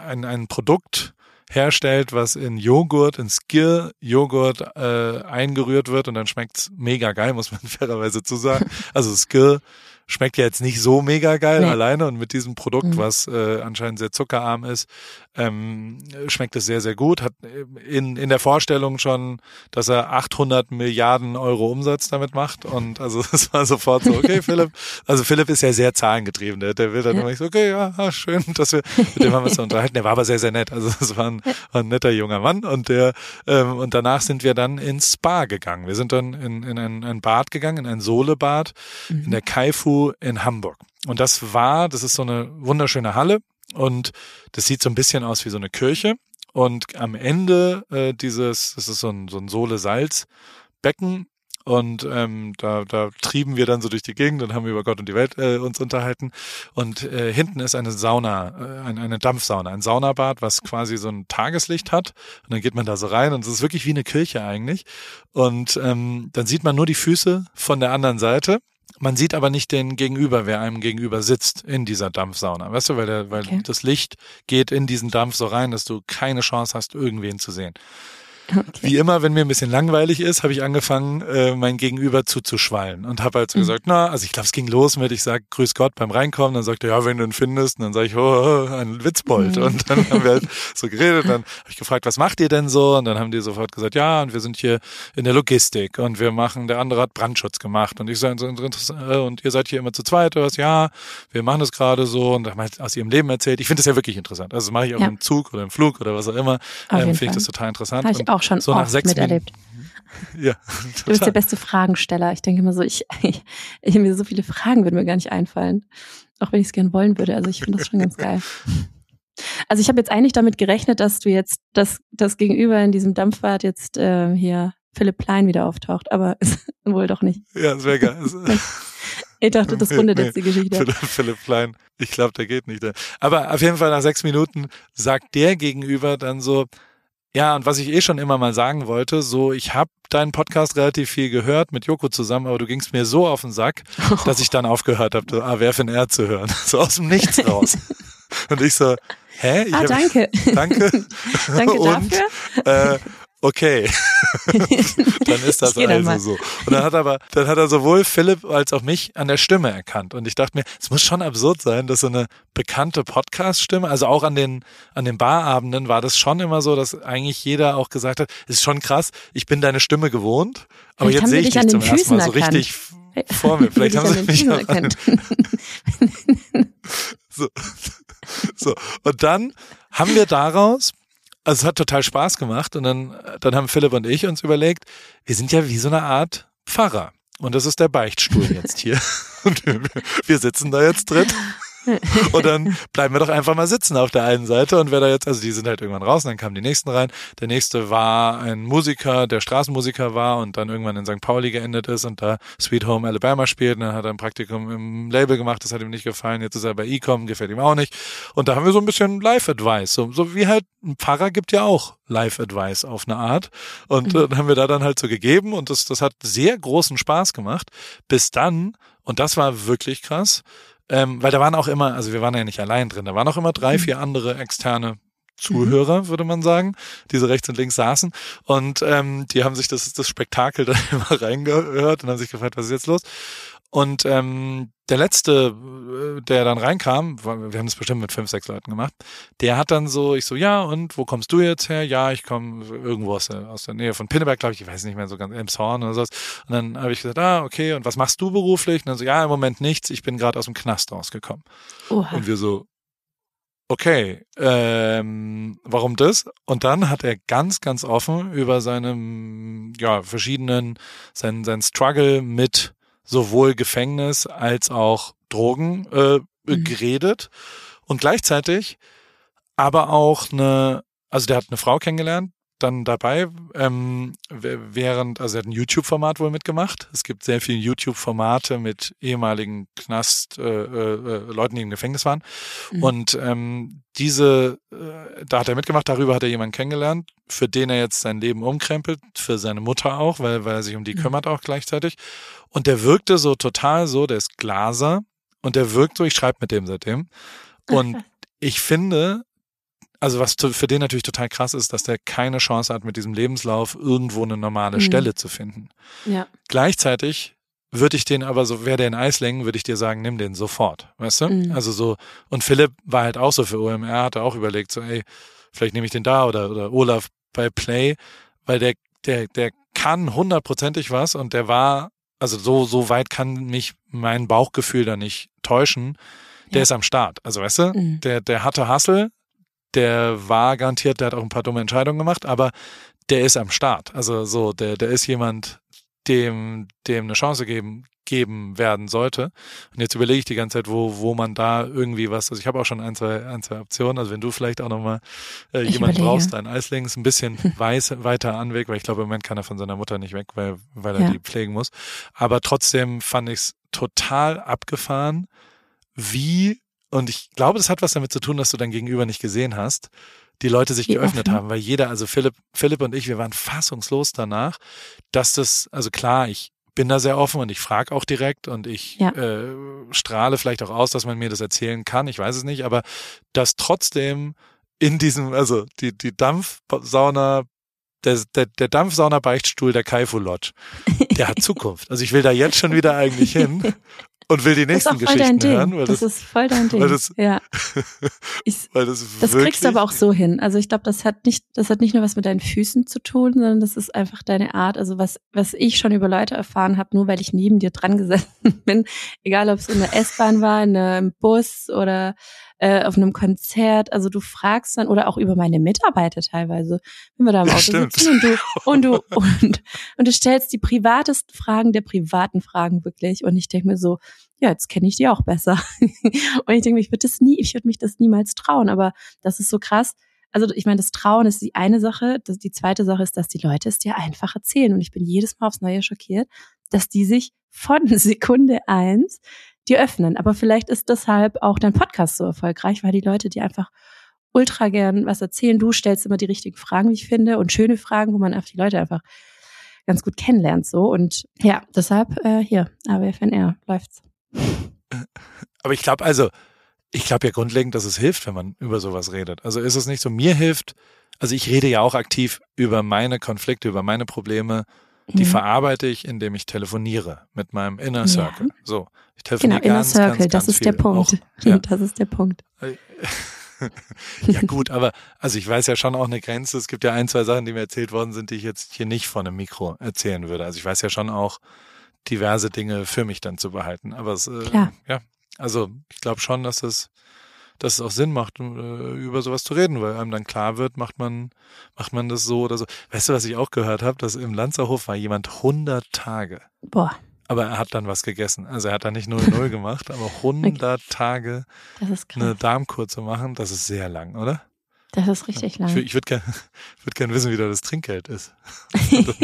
S1: ein, ein Produkt herstellt, was in Joghurt, in Skir-Joghurt äh, eingerührt wird und dann schmeckt's mega geil, muss man fairerweise zu sagen. Also Skir schmeckt ja jetzt nicht so mega geil nee. alleine und mit diesem Produkt, mhm. was äh, anscheinend sehr zuckerarm ist, ähm, schmeckt es sehr, sehr gut. Hat in, in der Vorstellung schon, dass er 800 Milliarden Euro Umsatz damit macht und also es war sofort so, okay, Philipp, also Philipp ist ja sehr zahlengetrieben, der, der will dann ja. immer so, okay, ja, schön, dass wir, mit dem haben wir uns unterhalten. Der war aber sehr, sehr nett, also es war ein, war ein netter junger Mann und der, ähm, und danach sind wir dann ins Spa gegangen. Wir sind dann in, in ein, ein Bad gegangen, in ein Sohlebad mhm. in der Kaifu in Hamburg. Und das war, das ist so eine wunderschöne Halle und das sieht so ein bisschen aus wie so eine Kirche. Und am Ende äh, dieses, das ist so ein, so ein Sohle-Salz-Becken, und ähm, da, da trieben wir dann so durch die Gegend und haben über Gott und die Welt äh, uns unterhalten. Und äh, hinten ist eine Sauna, äh, eine, eine Dampfsauna, ein Saunabad, was quasi so ein Tageslicht hat. Und dann geht man da so rein und es ist wirklich wie eine Kirche eigentlich. Und ähm, dann sieht man nur die Füße von der anderen Seite. Man sieht aber nicht den Gegenüber, wer einem gegenüber sitzt in dieser Dampfsauna. Weißt du, weil, der, weil okay. das Licht geht in diesen Dampf so rein, dass du keine Chance hast, irgendwen zu sehen. Okay. Wie immer, wenn mir ein bisschen langweilig ist, habe ich angefangen, äh, mein Gegenüber zuzuschwallen und habe halt so mhm. gesagt, na, also ich glaube, es ging los mit, ich sag Grüß Gott beim Reinkommen, dann sagt er, ja, wenn du ihn findest, und dann sage ich, oh, ein Witzbold. Mhm. Und dann haben wir halt so geredet, dann habe ich gefragt, was macht ihr denn so? Und dann haben die sofort gesagt, ja, und wir sind hier in der Logistik und wir machen, der andere hat Brandschutz gemacht und ich sage, äh, und ihr seid hier immer zu zweit oder was? Ja, wir machen das gerade so und haben halt aus ihrem Leben erzählt. Ich finde das ja wirklich interessant. Also das mache ich auch ja. im Zug oder im Flug oder was auch immer. Ähm, finde ich das total interessant
S2: auch schon so oft miterlebt.
S1: Ja,
S2: total. Du bist der beste Fragensteller. Ich denke immer so, ich, ich, ich mir so viele Fragen würden mir gar nicht einfallen. Auch wenn ich es gerne wollen würde. Also ich finde das schon ganz geil. Also ich habe jetzt eigentlich damit gerechnet, dass du jetzt das, das Gegenüber in diesem Dampfbad jetzt äh, hier Philipp Plein wieder auftaucht, aber wohl doch nicht.
S1: Ja, das wäre geil.
S2: ich dachte, das rundet nee, jetzt die Geschichte.
S1: Philipp, Philipp Plein, ich glaube, der geht nicht. Aber auf jeden Fall nach sechs Minuten sagt der Gegenüber dann so, ja, und was ich eh schon immer mal sagen wollte, so ich habe deinen Podcast relativ viel gehört mit Joko zusammen, aber du gingst mir so auf den Sack, dass ich dann aufgehört habe, AWFNR zu hören. So aus dem Nichts raus. und ich so, hä? Ich
S2: ah,
S1: hab,
S2: danke.
S1: Danke.
S2: danke
S1: und,
S2: dafür.
S1: Äh, okay, dann ist das also so. Und dann hat aber, dann hat er sowohl Philipp als auch mich an der Stimme erkannt. Und ich dachte mir, es muss schon absurd sein, dass so eine bekannte Podcast-Stimme, also auch an den, an den Barabenden war das schon immer so, dass eigentlich jeder auch gesagt hat, es ist schon krass, ich bin deine Stimme gewohnt, aber Vielleicht jetzt sehe ich dich zum ersten Mal so richtig vor mir. Vielleicht haben sie mich erkannt. so. so. Und dann haben wir daraus also es hat total Spaß gemacht und dann, dann haben Philipp und ich uns überlegt, wir sind ja wie so eine Art Pfarrer. und das ist der Beichtstuhl jetzt hier. Und wir sitzen da jetzt drin. Und dann bleiben wir doch einfach mal sitzen auf der einen Seite und wer da jetzt, also die sind halt irgendwann raus und dann kamen die nächsten rein. Der nächste war ein Musiker, der Straßenmusiker war und dann irgendwann in St. Pauli geendet ist und da Sweet Home Alabama spielt. Und dann hat er ein Praktikum im Label gemacht, das hat ihm nicht gefallen. Jetzt ist er bei Ecom, gefällt ihm auch nicht. Und da haben wir so ein bisschen Live-Advice. So, so wie halt ein Pfarrer gibt ja auch Live-Advice auf eine Art. Und mhm. äh, haben wir da dann halt so gegeben und das, das hat sehr großen Spaß gemacht. Bis dann, und das war wirklich krass, ähm, weil da waren auch immer, also wir waren ja nicht allein drin, da waren auch immer drei, mhm. vier andere externe Zuhörer, mhm. würde man sagen, die so rechts und links saßen. Und ähm, die haben sich das, das Spektakel dann immer reingehört und haben sich gefragt, was ist jetzt los? Und ähm, der letzte, äh, der dann reinkam, wir haben das bestimmt mit fünf, sechs Leuten gemacht, der hat dann so, ich so, ja, und wo kommst du jetzt her? Ja, ich komme irgendwo aus der, aus der Nähe von Pinneberg, glaube ich, ich weiß nicht mehr, so ganz Elmshorn oder sowas. Und dann habe ich gesagt, ah, okay, und was machst du beruflich? Und dann so, ja, im Moment nichts, ich bin gerade aus dem Knast rausgekommen. Oha. Und wir so, okay, ähm, warum das? Und dann hat er ganz, ganz offen über seine, ja, verschiedenen, sein, sein Struggle mit sowohl Gefängnis als auch Drogen äh, mhm. geredet und gleichzeitig aber auch eine, also der hat eine Frau kennengelernt, dann dabei, ähm, während, also er hat ein YouTube-Format wohl mitgemacht. Es gibt sehr viele YouTube-Formate mit ehemaligen Knast, äh, äh, Leuten, die im Gefängnis waren. Mhm. Und ähm, diese, äh, da hat er mitgemacht, darüber hat er jemanden kennengelernt, für den er jetzt sein Leben umkrempelt, für seine Mutter auch, weil, weil er sich um die mhm. kümmert auch gleichzeitig. Und der wirkte so total so, der ist Glaser und der wirkt so, ich schreibe mit dem seitdem. Und ich finde, also was für den natürlich total krass ist, dass der keine Chance hat, mit diesem Lebenslauf irgendwo eine normale mhm. Stelle zu finden.
S2: Ja.
S1: Gleichzeitig würde ich den aber so, wäre der in Eislängen, würde ich dir sagen, nimm den sofort, weißt du? Mhm. Also so, und Philipp war halt auch so für OMR, hat er auch überlegt, so, ey, vielleicht nehme ich den da oder, oder Olaf bei Play, weil der, der, der kann hundertprozentig was und der war, also so, so weit kann mich mein Bauchgefühl da nicht täuschen. Der ja. ist am Start. Also weißt du, mhm. der, der hatte Hassel, der war garantiert, der hat auch ein paar dumme Entscheidungen gemacht, aber der ist am Start. Also so, der, der ist jemand, dem, dem eine Chance geben, geben werden sollte. Und jetzt überlege ich die ganze Zeit, wo, wo man da irgendwie was, also ich habe auch schon ein, zwei, ein, zwei Optionen, also wenn du vielleicht auch nochmal äh, jemand brauchst, ein Eislings, ein bisschen weiß, weiter anweg, weil ich glaube, im Moment kann er von seiner Mutter nicht weg, weil, weil er ja. die pflegen muss. Aber trotzdem fand ich es total abgefahren, wie und ich glaube, das hat was damit zu tun, dass du dein Gegenüber nicht gesehen hast, die Leute sich geöffnet offen. haben, weil jeder, also Philipp, Philipp und ich, wir waren fassungslos danach, dass das, also klar, ich bin da sehr offen und ich frage auch direkt und ich ja. äh, strahle vielleicht auch aus, dass man mir das erzählen kann, ich weiß es nicht, aber dass trotzdem in diesem, also die, die Dampfsauna der, der, der Dampfsauna-Beichtstuhl der Kaifu Lodge, der hat Zukunft. Also ich will da jetzt schon wieder eigentlich hin und will die nächsten Geschichten hören.
S2: Weil das, das ist voll dein Ding. Weil das, ja. Ich, weil das, das kriegst du aber auch so hin. Also ich glaube, das hat nicht, das hat nicht nur was mit deinen Füßen zu tun, sondern das ist einfach deine Art. Also was, was ich schon über Leute erfahren habe, nur weil ich neben dir dran gesessen bin, egal ob es in der S-Bahn war, in einem Bus oder äh, auf einem Konzert. Also du fragst dann oder auch über meine Mitarbeiter teilweise, wenn wir da im Auto Stimmt. sitzen und du und du und und du stellst die privatesten Fragen der privaten Fragen wirklich. Und ich denke mir so, ja, jetzt kenne ich die auch besser. und ich denke mir, ich würde das nie, ich würde mich das niemals trauen. Aber das ist so krass. Also ich meine, das Trauen ist die eine Sache. Das, die zweite Sache ist, dass die Leute es dir einfach erzählen. Und ich bin jedes Mal aufs Neue schockiert, dass die sich von Sekunde eins die öffnen. Aber vielleicht ist deshalb auch dein Podcast so erfolgreich, weil die Leute dir einfach ultra gern was erzählen. Du stellst immer die richtigen Fragen, wie ich finde, und schöne Fragen, wo man einfach die Leute einfach ganz gut kennenlernt so. Und ja, deshalb äh, hier, AWFNR läuft's.
S1: Aber ich glaube also, ich glaube ja grundlegend, dass es hilft, wenn man über sowas redet. Also ist es nicht so, mir hilft, also ich rede ja auch aktiv über meine Konflikte, über meine Probleme, die mhm. verarbeite ich, indem ich telefoniere mit meinem Inner Circle. Ja. So, ich telefoniere genau, ganz, Inner Circle, ganz, ganz
S2: das ist der Punkt. Auch, ja. Das ist der Punkt.
S1: ja gut, aber also ich weiß ja schon auch eine Grenze. Es gibt ja ein, zwei Sachen, die mir erzählt worden sind, die ich jetzt hier nicht von einem Mikro erzählen würde. Also ich weiß ja schon auch diverse Dinge für mich dann zu behalten. Aber es, äh, ja, also ich glaube schon, dass es dass es auch Sinn macht, äh, über sowas zu reden, weil einem dann klar wird, macht man, macht man das so oder so. Weißt du, was ich auch gehört habe? Dass im Lanzerhof war jemand 100 Tage.
S2: Boah.
S1: aber er hat dann was gegessen. Also er hat dann nicht 0-0 gemacht, aber 100 Tage eine Darmkur zu machen, das ist sehr lang, oder?
S2: Das ist richtig lang.
S1: Ich, ich würde gerne würd gern wissen, wie da das Trinkgeld ist.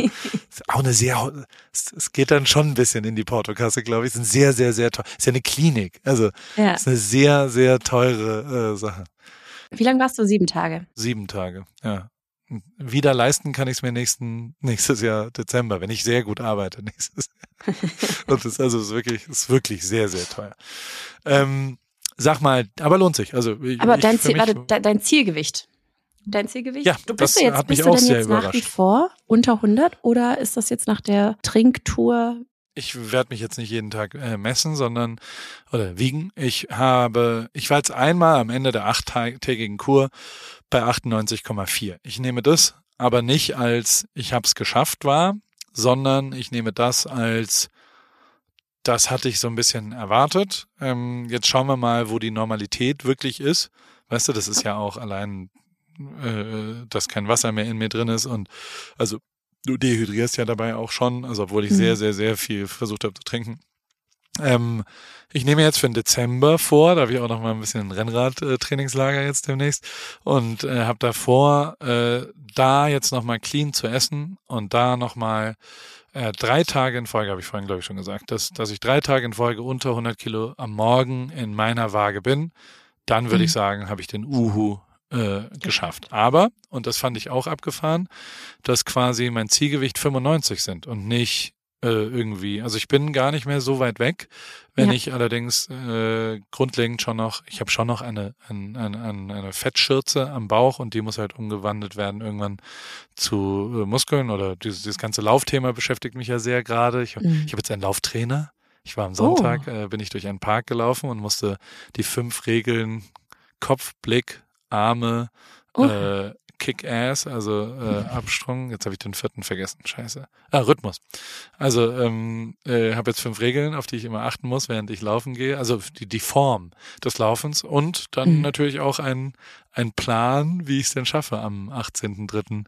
S1: auch eine sehr, es geht dann schon ein bisschen in die Portokasse, glaube ich. Es ist ein sehr, sehr, sehr teuer. Ist ja eine Klinik. Also ja. ist eine sehr, sehr teure äh, Sache.
S2: Wie lange warst du? Sieben Tage.
S1: Sieben Tage, ja. Wieder leisten kann ich es mir nächsten, nächstes Jahr Dezember, wenn ich sehr gut arbeite nächstes Jahr. Und das also ist wirklich, ist wirklich sehr, sehr teuer. Ähm, Sag mal, aber lohnt sich. Also
S2: aber dein, Ziel, warte, dein Zielgewicht. Dein Zielgewicht? Ja, du bist das du jetzt, hat mich bist auch du denn jetzt nach wie vor unter 100 oder ist das jetzt nach der Trinktour?
S1: Ich werde mich jetzt nicht jeden Tag äh, messen, sondern oder wiegen. Ich habe, ich war jetzt einmal am Ende der achttägigen Kur bei 98,4. Ich nehme das aber nicht als ich habe es geschafft war, sondern ich nehme das als das hatte ich so ein bisschen erwartet. Ähm, jetzt schauen wir mal, wo die Normalität wirklich ist. Weißt du, das ist ja auch allein, äh, dass kein Wasser mehr in mir drin ist und also du dehydrierst ja dabei auch schon, also obwohl ich mhm. sehr, sehr, sehr viel versucht habe zu trinken. Ähm, ich nehme jetzt für den Dezember vor, da habe ich auch noch mal ein bisschen ein Rennrad-Trainingslager jetzt demnächst und äh, habe davor, äh, da jetzt noch mal clean zu essen und da noch mal äh, drei Tage in Folge, habe ich vorhin, glaube ich, schon gesagt, dass, dass ich drei Tage in Folge unter 100 Kilo am Morgen in meiner Waage bin, dann würde mhm. ich sagen, habe ich den Uhu äh, geschafft. Aber, und das fand ich auch abgefahren, dass quasi mein Zielgewicht 95 sind und nicht äh, irgendwie. Also ich bin gar nicht mehr so weit weg, wenn ja. ich allerdings äh, grundlegend schon noch, ich habe schon noch eine, eine, eine, eine Fettschürze am Bauch und die muss halt umgewandelt werden irgendwann zu äh, Muskeln oder dieses, dieses ganze Laufthema beschäftigt mich ja sehr gerade. Ich, mhm. ich habe jetzt einen Lauftrainer. Ich war am Sonntag, oh. äh, bin ich durch einen Park gelaufen und musste die fünf Regeln Kopf, Blick, Arme, oh. äh, Kick-Ass, also äh, Absprung. Jetzt habe ich den vierten vergessen. Scheiße. Ah, Rhythmus. Also ähm, äh, habe jetzt fünf Regeln, auf die ich immer achten muss, während ich laufen gehe. Also die, die Form des Laufens und dann mhm. natürlich auch ein, ein Plan, wie ich es denn schaffe, am 18.3.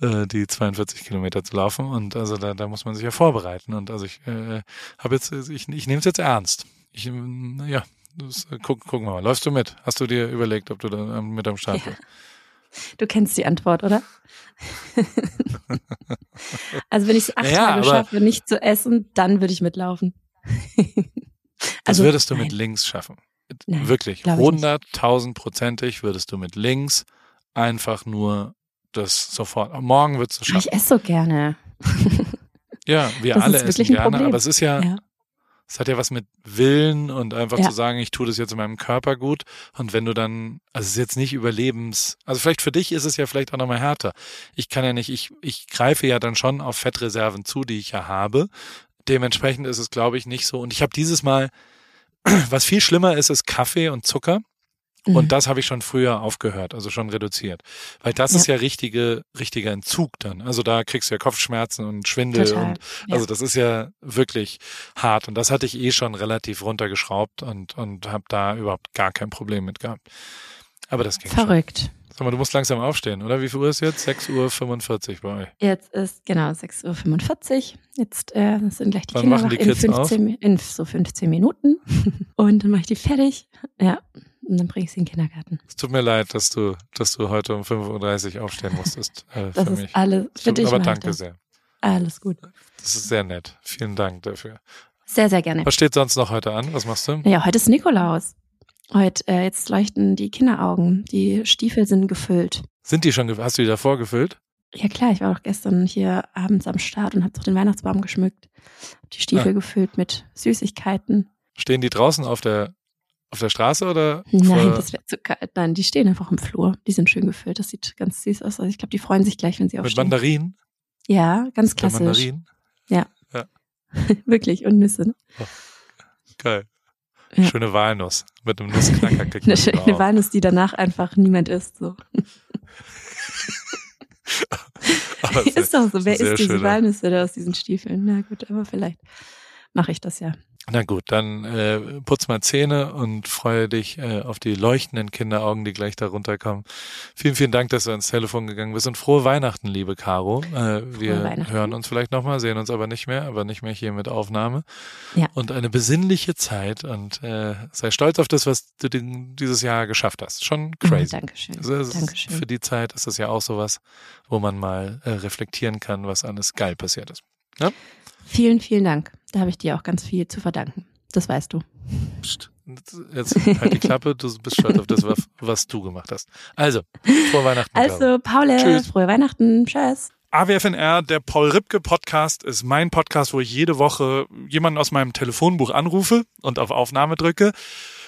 S1: Äh, die 42 Kilometer zu laufen. Und also da, da muss man sich ja vorbereiten. Und also ich äh, habe jetzt, ich, ich nehme es jetzt ernst. Ich, ja, das, äh, guck, gucken wir mal. Läufst du mit? Hast du dir überlegt, ob du da mit am Start bist? Ja.
S2: Du kennst die Antwort, oder? also wenn ich es acht naja, Tage schaffe, nicht zu essen, dann würde ich mitlaufen.
S1: also, das würdest du nein. mit links schaffen. Nein, Wirklich. Hunderttausendprozentig würdest du mit links einfach nur das sofort. Morgen würdest du schaffen.
S2: Ich esse so gerne.
S1: ja, wir das alle essen gerne, Problem. aber es ist ja, ja, es hat ja was mit Willen und einfach ja. zu sagen, ich tue das jetzt in meinem Körper gut. Und wenn du dann, also es ist jetzt nicht überlebens, also vielleicht für dich ist es ja vielleicht auch nochmal härter. Ich kann ja nicht, ich, ich greife ja dann schon auf Fettreserven zu, die ich ja habe. Dementsprechend ist es, glaube ich, nicht so. Und ich habe dieses Mal, was viel schlimmer ist, ist Kaffee und Zucker. Mhm. Und das habe ich schon früher aufgehört, also schon reduziert. Weil das ja. ist ja richtige, richtiger Entzug dann. Also da kriegst du ja Kopfschmerzen und Schwindel Total. und ja. also das ist ja wirklich hart. Und das hatte ich eh schon relativ runtergeschraubt und, und habe da überhaupt gar kein Problem mit gehabt. Aber das ging
S2: Verrückt.
S1: Schon. Sag mal, du musst langsam aufstehen, oder? Wie viel Uhr ist jetzt? 6.45 Uhr bei euch.
S2: Jetzt ist, genau, 6.45 Uhr. Jetzt äh, sind gleich die
S1: Wann
S2: Kinder
S1: machen die Kids in, 15,
S2: auf? in so 15 Minuten. Und dann mache ich die fertig. Ja, und dann bringe ich sie in den Kindergarten.
S1: Es tut mir leid, dass du, dass du heute um 5.30 Uhr aufstehen musstest.
S2: Äh, das ist mich. alles für dich.
S1: Aber danke sehr.
S2: Alles gut.
S1: Das ist sehr nett. Vielen Dank dafür.
S2: Sehr, sehr gerne.
S1: Was steht sonst noch heute an? Was machst du?
S2: Ja, heute ist Nikolaus. Heute, äh, jetzt leuchten die Kinderaugen. Die Stiefel sind gefüllt.
S1: Sind die schon, hast du die davor gefüllt?
S2: Ja klar, ich war auch gestern hier abends am Start und habe doch den Weihnachtsbaum geschmückt. Die Stiefel ah. gefüllt mit Süßigkeiten.
S1: Stehen die draußen auf der auf der Straße oder?
S2: Nein, das wäre zu kalt. Nein, die stehen einfach im Flur. Die sind schön gefüllt. Das sieht ganz süß aus. Also ich glaube, die freuen sich gleich, wenn sie aufstehen.
S1: Mit Mandarinen?
S2: Ja, ganz klassisch. Mit
S1: Mandarinen?
S2: Ja. ja. Wirklich. Und Nüsse. Ne? Oh,
S1: geil. Ja. Schöne Walnuss mit einem Nussknacker.
S2: eine schöne Walnuss, die danach einfach niemand isst. So. ist doch so. Wer isst diese Walnüsse da aus diesen Stiefeln? Na gut, aber vielleicht mache ich das ja.
S1: Na gut, dann äh, putz mal Zähne und freue dich äh, auf die leuchtenden Kinderaugen, die gleich da runterkommen. Vielen, vielen Dank, dass du ans Telefon gegangen bist und frohe Weihnachten, liebe Caro. Äh, wir hören uns vielleicht nochmal, sehen uns aber nicht mehr, aber nicht mehr hier mit Aufnahme. Ja. Und eine besinnliche Zeit und äh, sei stolz auf das, was du dieses Jahr geschafft hast. Schon mhm, crazy.
S2: Dankeschön.
S1: Also,
S2: Dankeschön.
S1: Für die Zeit ist das ja auch sowas, wo man mal äh, reflektieren kann, was alles geil passiert ist. Ja?
S2: Vielen, vielen Dank. Da habe ich dir auch ganz viel zu verdanken. Das weißt du.
S1: Psst. Jetzt halt die Klappe, du bist stolz auf das, was du gemacht hast. Also, frohe Weihnachten.
S2: Also, Paul, Tschüss. frohe Weihnachten. Tschüss.
S1: AWFNR, der Paul Ripke Podcast, ist mein Podcast, wo ich jede Woche jemanden aus meinem Telefonbuch anrufe und auf Aufnahme drücke.